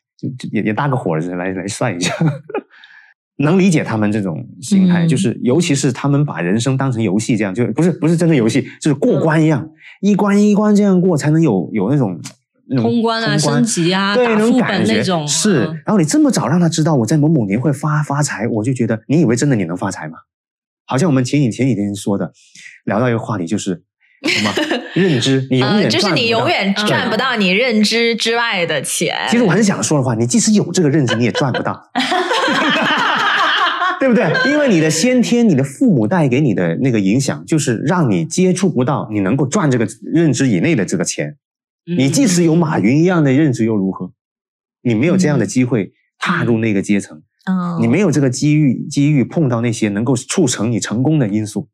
也也搭个伙子来来算一下。能理解他们这种心态，嗯就是尤其是他们把人生当成游戏这样，就不是不是真的游戏，就是过关一样，一关一关这样过，才能有有那种通关啊、升级啊、对那种打副感觉本那种是。嗯然后你这么早让他知道我在某某年会发发财，我就觉得你以为真的你能发财吗？好像我们前几前几天说的，聊到一个话题就是什么 认知，你永呃，远就是你永远嗯赚不到你认知之外的钱。其实我很想说的话，你即使有这个认知，你也赚不到，对不对？因为你的先天，你的父母带给你的那个影响，就是让你接触不到你能够赚这个认知以内的这个钱。嗯你即使有马云一样的认知又如何？你没有这样的机会踏入那个阶层，啊，你没有这个机遇，机遇碰到那些能够促成你成功的因素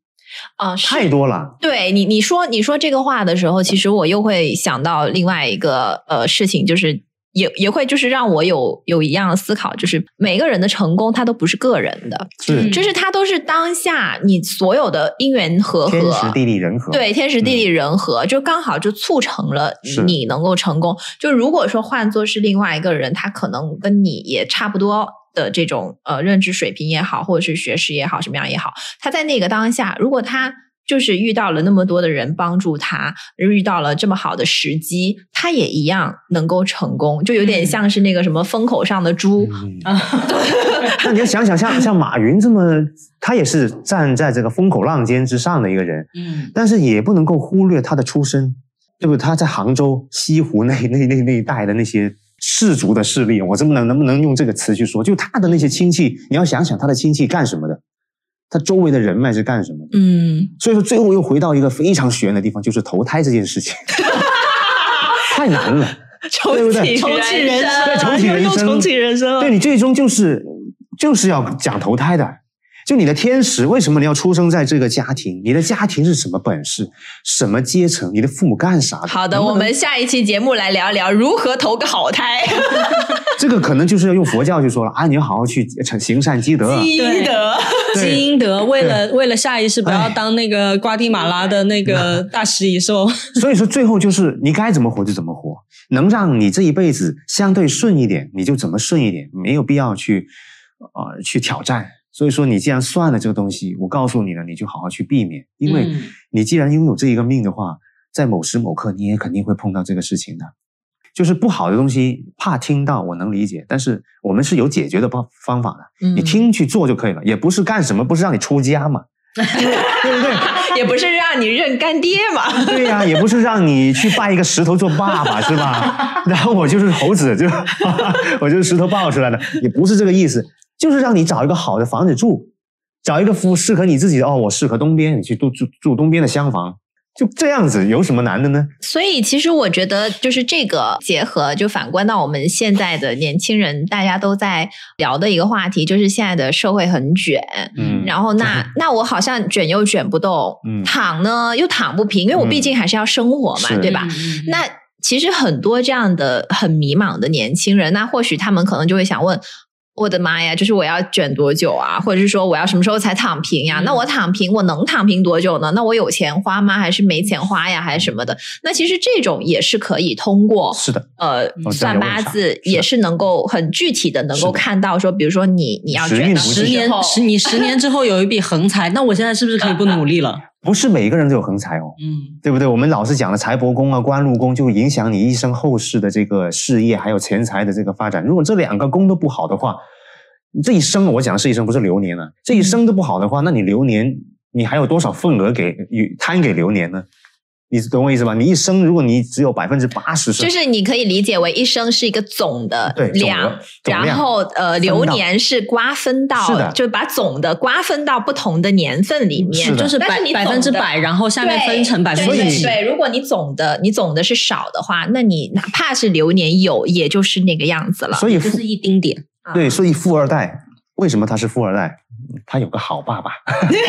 啊、是太多了。对你，你说你说这个话的时候，其实我又会想到另外一个呃事情，就是也也会就是让我有有一样的思考，就是每个人的成功，他都不是个人的，是就是他都是当下你所有的因缘和合，天时地利人和。对，天时地利人和，就刚好就促成了你能够成功。就如果说换作是另外一个人，他可能跟你也差不多的这种呃认知水平也好，或者是学识也好，什么样也好，他在那个当下，如果他就是遇到了那么多的人帮助他，遇到了这么好的时机，他也一样能够成功，就有点像是那个什么风口上的猪。嗯 那你要想想，像像马云这么，他也是站在这个风口浪尖之上的一个人，嗯但是也不能够忽略他的出身，对不对？他在杭州、西湖那那那那一带的那些氏族的势力，我这么能能不能用这个词去说？就他的那些亲戚，你要想想他的亲戚干什么的，他周围的人脉是干什么的？嗯，所以说，最后又回到一个非常悬的地方，就是投胎这件事情，太难了。对不对重启人生啊，对重启人生又重启人生。对你最终就是就是要讲投胎的。就你的天使，为什么你要出生在这个家庭？你的家庭是什么本事？什么阶层？你的父母干啥的？好的，能能我们下一期节目来聊聊如何投个好胎，这个可能就是要用佛教去说了啊，你要好好去成行善积德。积德。积阴德，为了为了下一世不要当那个瓜地马拉的那个大食蚁兽。所以说，最后就是你该怎么活就怎么活，能让你这一辈子相对顺一点，你就怎么顺一点，没有必要去呃去挑战。所以说，你既然算了这个东西，我告诉你了，你就好好去避免，因为嗯你既然拥有这一个命的话，在某时某刻你也肯定会碰到这个事情的。就是不好的东西，怕听到，我能理解，但是我们是有解决的方方法的。嗯你听去做就可以了，也不是干什么，不是让你出家嘛，对不对？也不是让你认干爹嘛。对呀、也不是让你去拜一个石头做爸爸，是吧？然后我就是猴子，就我就是石头爆出来的，也不是这个意思，就是让你找一个好的房子住，找一个符适合你自己的。哦，我适合东边，你去住住住东边的厢房，就这样子，有什么难的呢？所以，其实我觉得，就是这个结合，就反观到我们现在的年轻人，大家都在聊的一个话题，就是现在的社会很卷。嗯，然后那 那我好像卷又卷不动，嗯躺呢又躺不平，因为我毕竟还是要生活嘛，是对吧？嗯那其实很多这样的很迷茫的年轻人，那或许他们可能就会想问。我的妈呀！就是我要卷多久啊？或者是说我要什么时候才躺平呀？嗯那我躺平，我能躺平多久呢？那我有钱花吗？还是没钱花呀？还是什么的？那其实这种也是可以通过是的，呃算八字，也是能够很具体的能够看到说，比如说你你要卷十年十你十年之后有一笔横财，那我现在是不是可以不努力了？不是每一个人都有横财哦。嗯对不对？我们老是讲的财帛宫啊、官禄宫，就会影响你一生后世的这个事业还有钱财的这个发展。如果这两个宫都不好的话，你这一生我讲的是一生，不是流年啊，这一生都不好的话，那你流年你还有多少份额给与摊给流年呢？你懂我意思吧？你一生如果你只有百分之八十是，就是你可以理解为一生是一个总的对总然后呃流年是瓜分到，是的就把总的瓜分到不同的年份里面，是就是百百分之百，然后下面分成百分之几。对，如果你总的你总的是少的话，那你哪怕是流年有，也就是那个样子了。所以富就是一丁点，啊对，所以富二代为什么他是富二代？他有个好爸爸，对不对？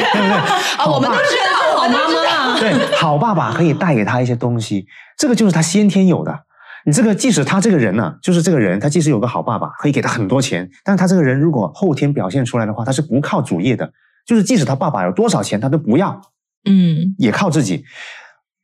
啊，我们都知道，好我们妈妈啊，对，好爸爸可以带给他一些东西，这个就是他先天有的。你这个，即使他这个人呢、就是这个人，他即使有个好爸爸，可以给他很多钱，但是他这个人如果后天表现出来的话，他是不靠主业的，就是即使他爸爸有多少钱，他都不要，嗯也靠自己。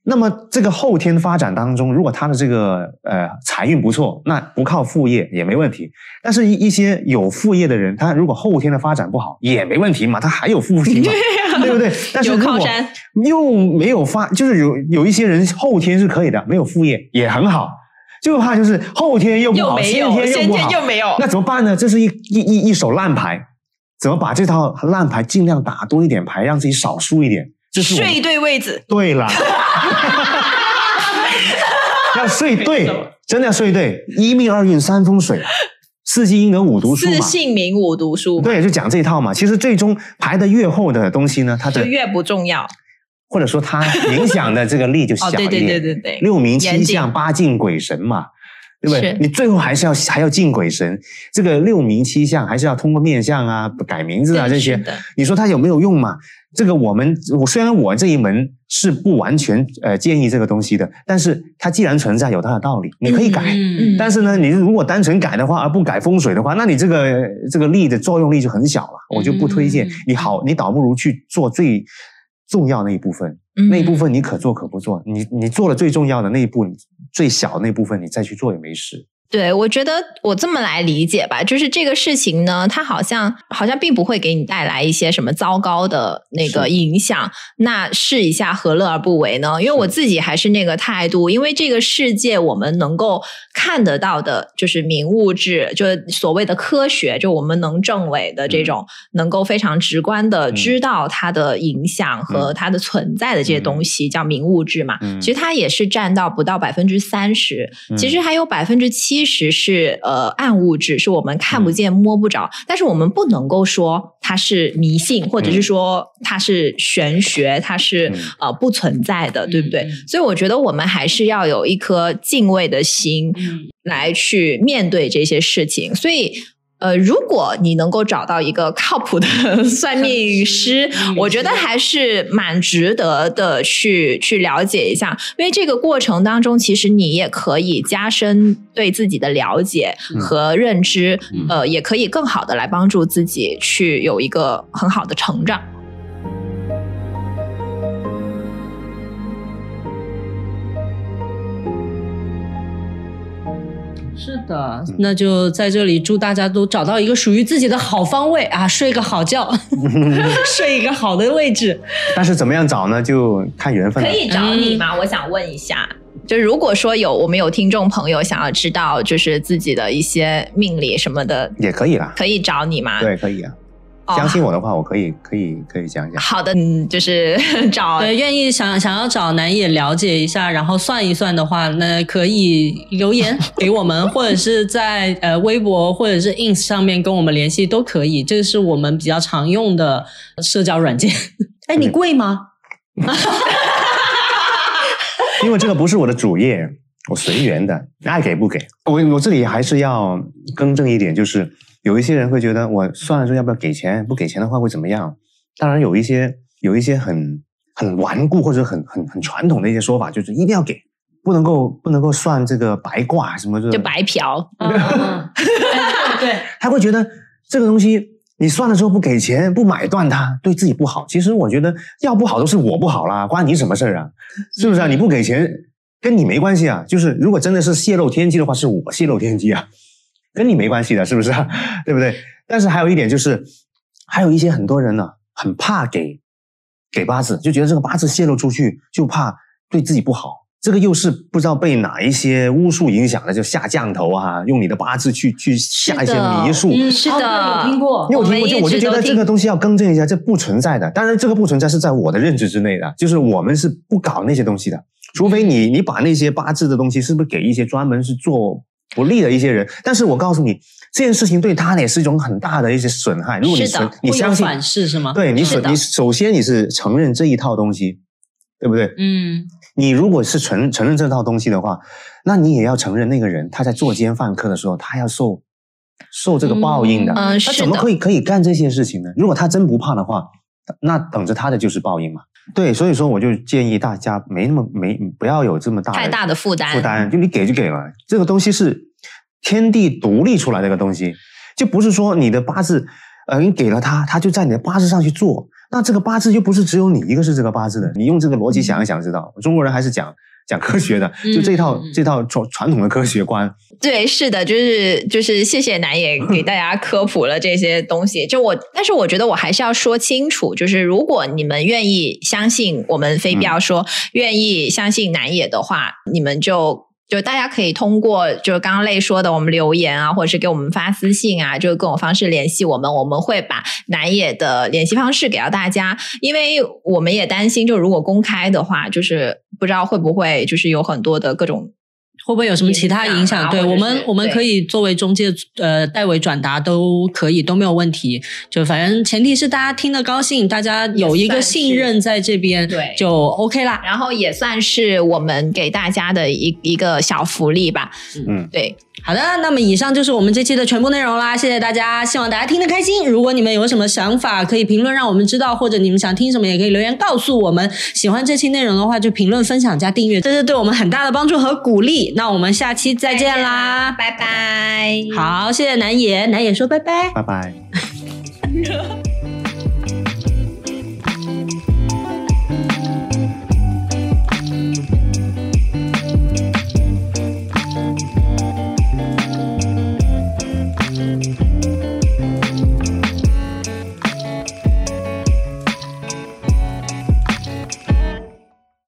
那么这个后天发展当中，如果他的这个呃财运不错，那不靠副业也没问题。但是一一些有副业的人，他如果后天的发展不好也没问题嘛，他还有副业嘛，对不对？但是有如果靠山又没有发，就是有有一些人后天是可以的，没有副业也很好，就怕就是后天又不好，先天先又不好，天又没有，那怎么办呢？这是一一一一手烂牌，怎么把这套烂牌尽量打多一点牌，让自己少输一点？这是睡对位置。对了，要睡对，真的要睡对，一命二运三风水，四季阴德五读书四嘛。姓名五读书，，对，就讲这一套嘛。其实最终排的越厚的东西呢，它的就越不重要。或者说它影响的这个力就小哦，一点。对对对对对，六名七相八敬鬼神嘛，对不对？你最后还是要还要敬鬼神，这个六名七相还是要通过面相啊、改名字啊这些你说它有没有用嘛？这个我们我虽然我这一门是不完全呃建议这个东西的，但是它既然存在，有它的道理，你可以改。嗯，但是呢，你如果单纯改的话，而不改风水的话，那你这个这个力的作用力就很小了。我就不推荐嗯你好，你倒不如去做最重要那一部分，嗯那一部分你可做可不做。你你做了最重要的那一步，你最小那部分你再去做也没事。对，我觉得我这么来理解吧，就是这个事情呢，它好像好像并不会给你带来一些什么糟糕的那个影响。那试一下，何乐而不为呢？因为我自己还是那个态度，因为这个世界我们能够看得到的，就是明物质，就是所谓的科学，就我们能证伪的这种，能够非常直观的嗯。知道它的影响和它的存在的这些东西，叫明物质嘛。嗯。其实它也是占到不到百分之三十，嗯。其实还有百分之七十是呃暗物质，是我们看嗯不见、摸不着，但是我们不能够说它是迷信，或者是说它是玄学，它是、嗯。呃不存在的，对不对？嗯。所以我觉得我们还是要有一颗敬畏的心，嗯。来去面对这些事情。所以，呃，如果你能够找到一个靠谱的 算命师嗯，我觉得还是蛮值得的去去了解一下，因为这个过程当中，其实你也可以加深对自己的了解嗯和认知，嗯呃，也可以更好的来帮助自己去有一个很好的成长。的，那就在这里祝大家都找到一个属于自己的好方位啊，睡个好觉，睡一个好的位置。但是怎么样找呢？就看缘分了。可以找你吗？我想问一下，就如果说有我们有听众朋友想要知道，就是自己的一些命理什么的，也可以啦。可以找你吗？对，可以啊。哦相信我的话，我可以可以可以讲讲。好的，嗯，就是 找对，愿意想想要找南野了解一下，然后算一算的话，那可以留言 给我们，或者是在呃微博或者是 ins 上面跟我们联系都可以。这个是我们比较常用的社交软件。哎，你贵吗？因为这个不是我的主业，我随缘的，爱给不给。我我这里还是要更正一点，就是有一些人会觉得我算了之后要不要给钱，不给钱的话会怎么样？当然有一些有一些很很顽固或者很很很传统的一些说法，就是一定要给，不能够不能够算这个白卦什么的，就白嫖，对，他会觉得这个东西你算了之后不给钱，不买断它，对自己不好。其实我觉得要不好都是我不好啦，关你什么事儿啊？是不是啊？你不给钱跟你没关系啊。就是如果真的是泄露天机的话，是我泄露天机啊，跟你没关系的，是不是啊？对不对？但是还有一点就是，还有一些很多人呢，很怕给给八字，就觉得这个八字泄露出去，就怕对自己不好。这个又是不知道被哪一些巫术影响的，就下降头啊，用你的八字去去下一些迷术。嗯，是的哦有听过有听过，就我就觉得这个东西要更正一下，这不存在的。当然，这个不存在是在我的认知之内的，就是我们是不搞那些东西的。除非你你把那些八字的东西是不是给一些专门是做不利的一些人？但是我告诉你，这件事情对他也是一种很大的一些损害。如果你是的你相信，反噬是吗？对你首你首先你是承认这一套东西，对不对？嗯，你如果是承承认这套东西的话，那你也要承认那个人他在作奸犯科的时候，他要受受这个报应的。嗯，他怎么可。以可以干这些事情呢？如果他真不怕的话，那等着他的就是报应嘛。对，所以说我就建议大家没那么没不要有这么大的太大的负担，负担，就你给就给了，这个东西是天地独立出来的一个东西，就不是说你的八字，呃，你给了他，他就在你的八字上去做，那这个八字又不是只有你一个是这个八字的，你用这个逻辑想一想，知道中国人还是讲讲科学的，就这套、这套传传统的科学观，对，是的，就是就是谢谢南野给大家科普了这些东西。就我，但是我觉得我还是要说清楚，就是如果你们愿意相信我们飞镖说、愿意相信南野的话，你们就。就大家可以通过，就是刚刚类说的，我们留言啊，或者是给我们发私信啊，就各种方式联系我们，我们会把南野的联系方式给到大家，因为我们也担心，就如果公开的话，就是不知道会不会就是有很多的各种会不会有什么其他影响？对我们，我们可以作为中介，呃，代为转达都可以，都没有问题。就反正前提是大家听得高兴，大家有一个信任在这边，对就 OK 啦。然后也算是我们给大家的一一个小福利吧。嗯，对，好的，那么以上就是我们这期的全部内容啦，谢谢大家，希望大家听得开心。如果你们有什么想法，可以评论让我们知道，或者你们想听什么，也可以留言告诉我们。喜欢这期内容的话，就评论、分享加订阅，这是对我们很大的帮助和鼓励。那我们下期再见啦，拜拜。好，谢谢南野，南野说拜拜。拜拜。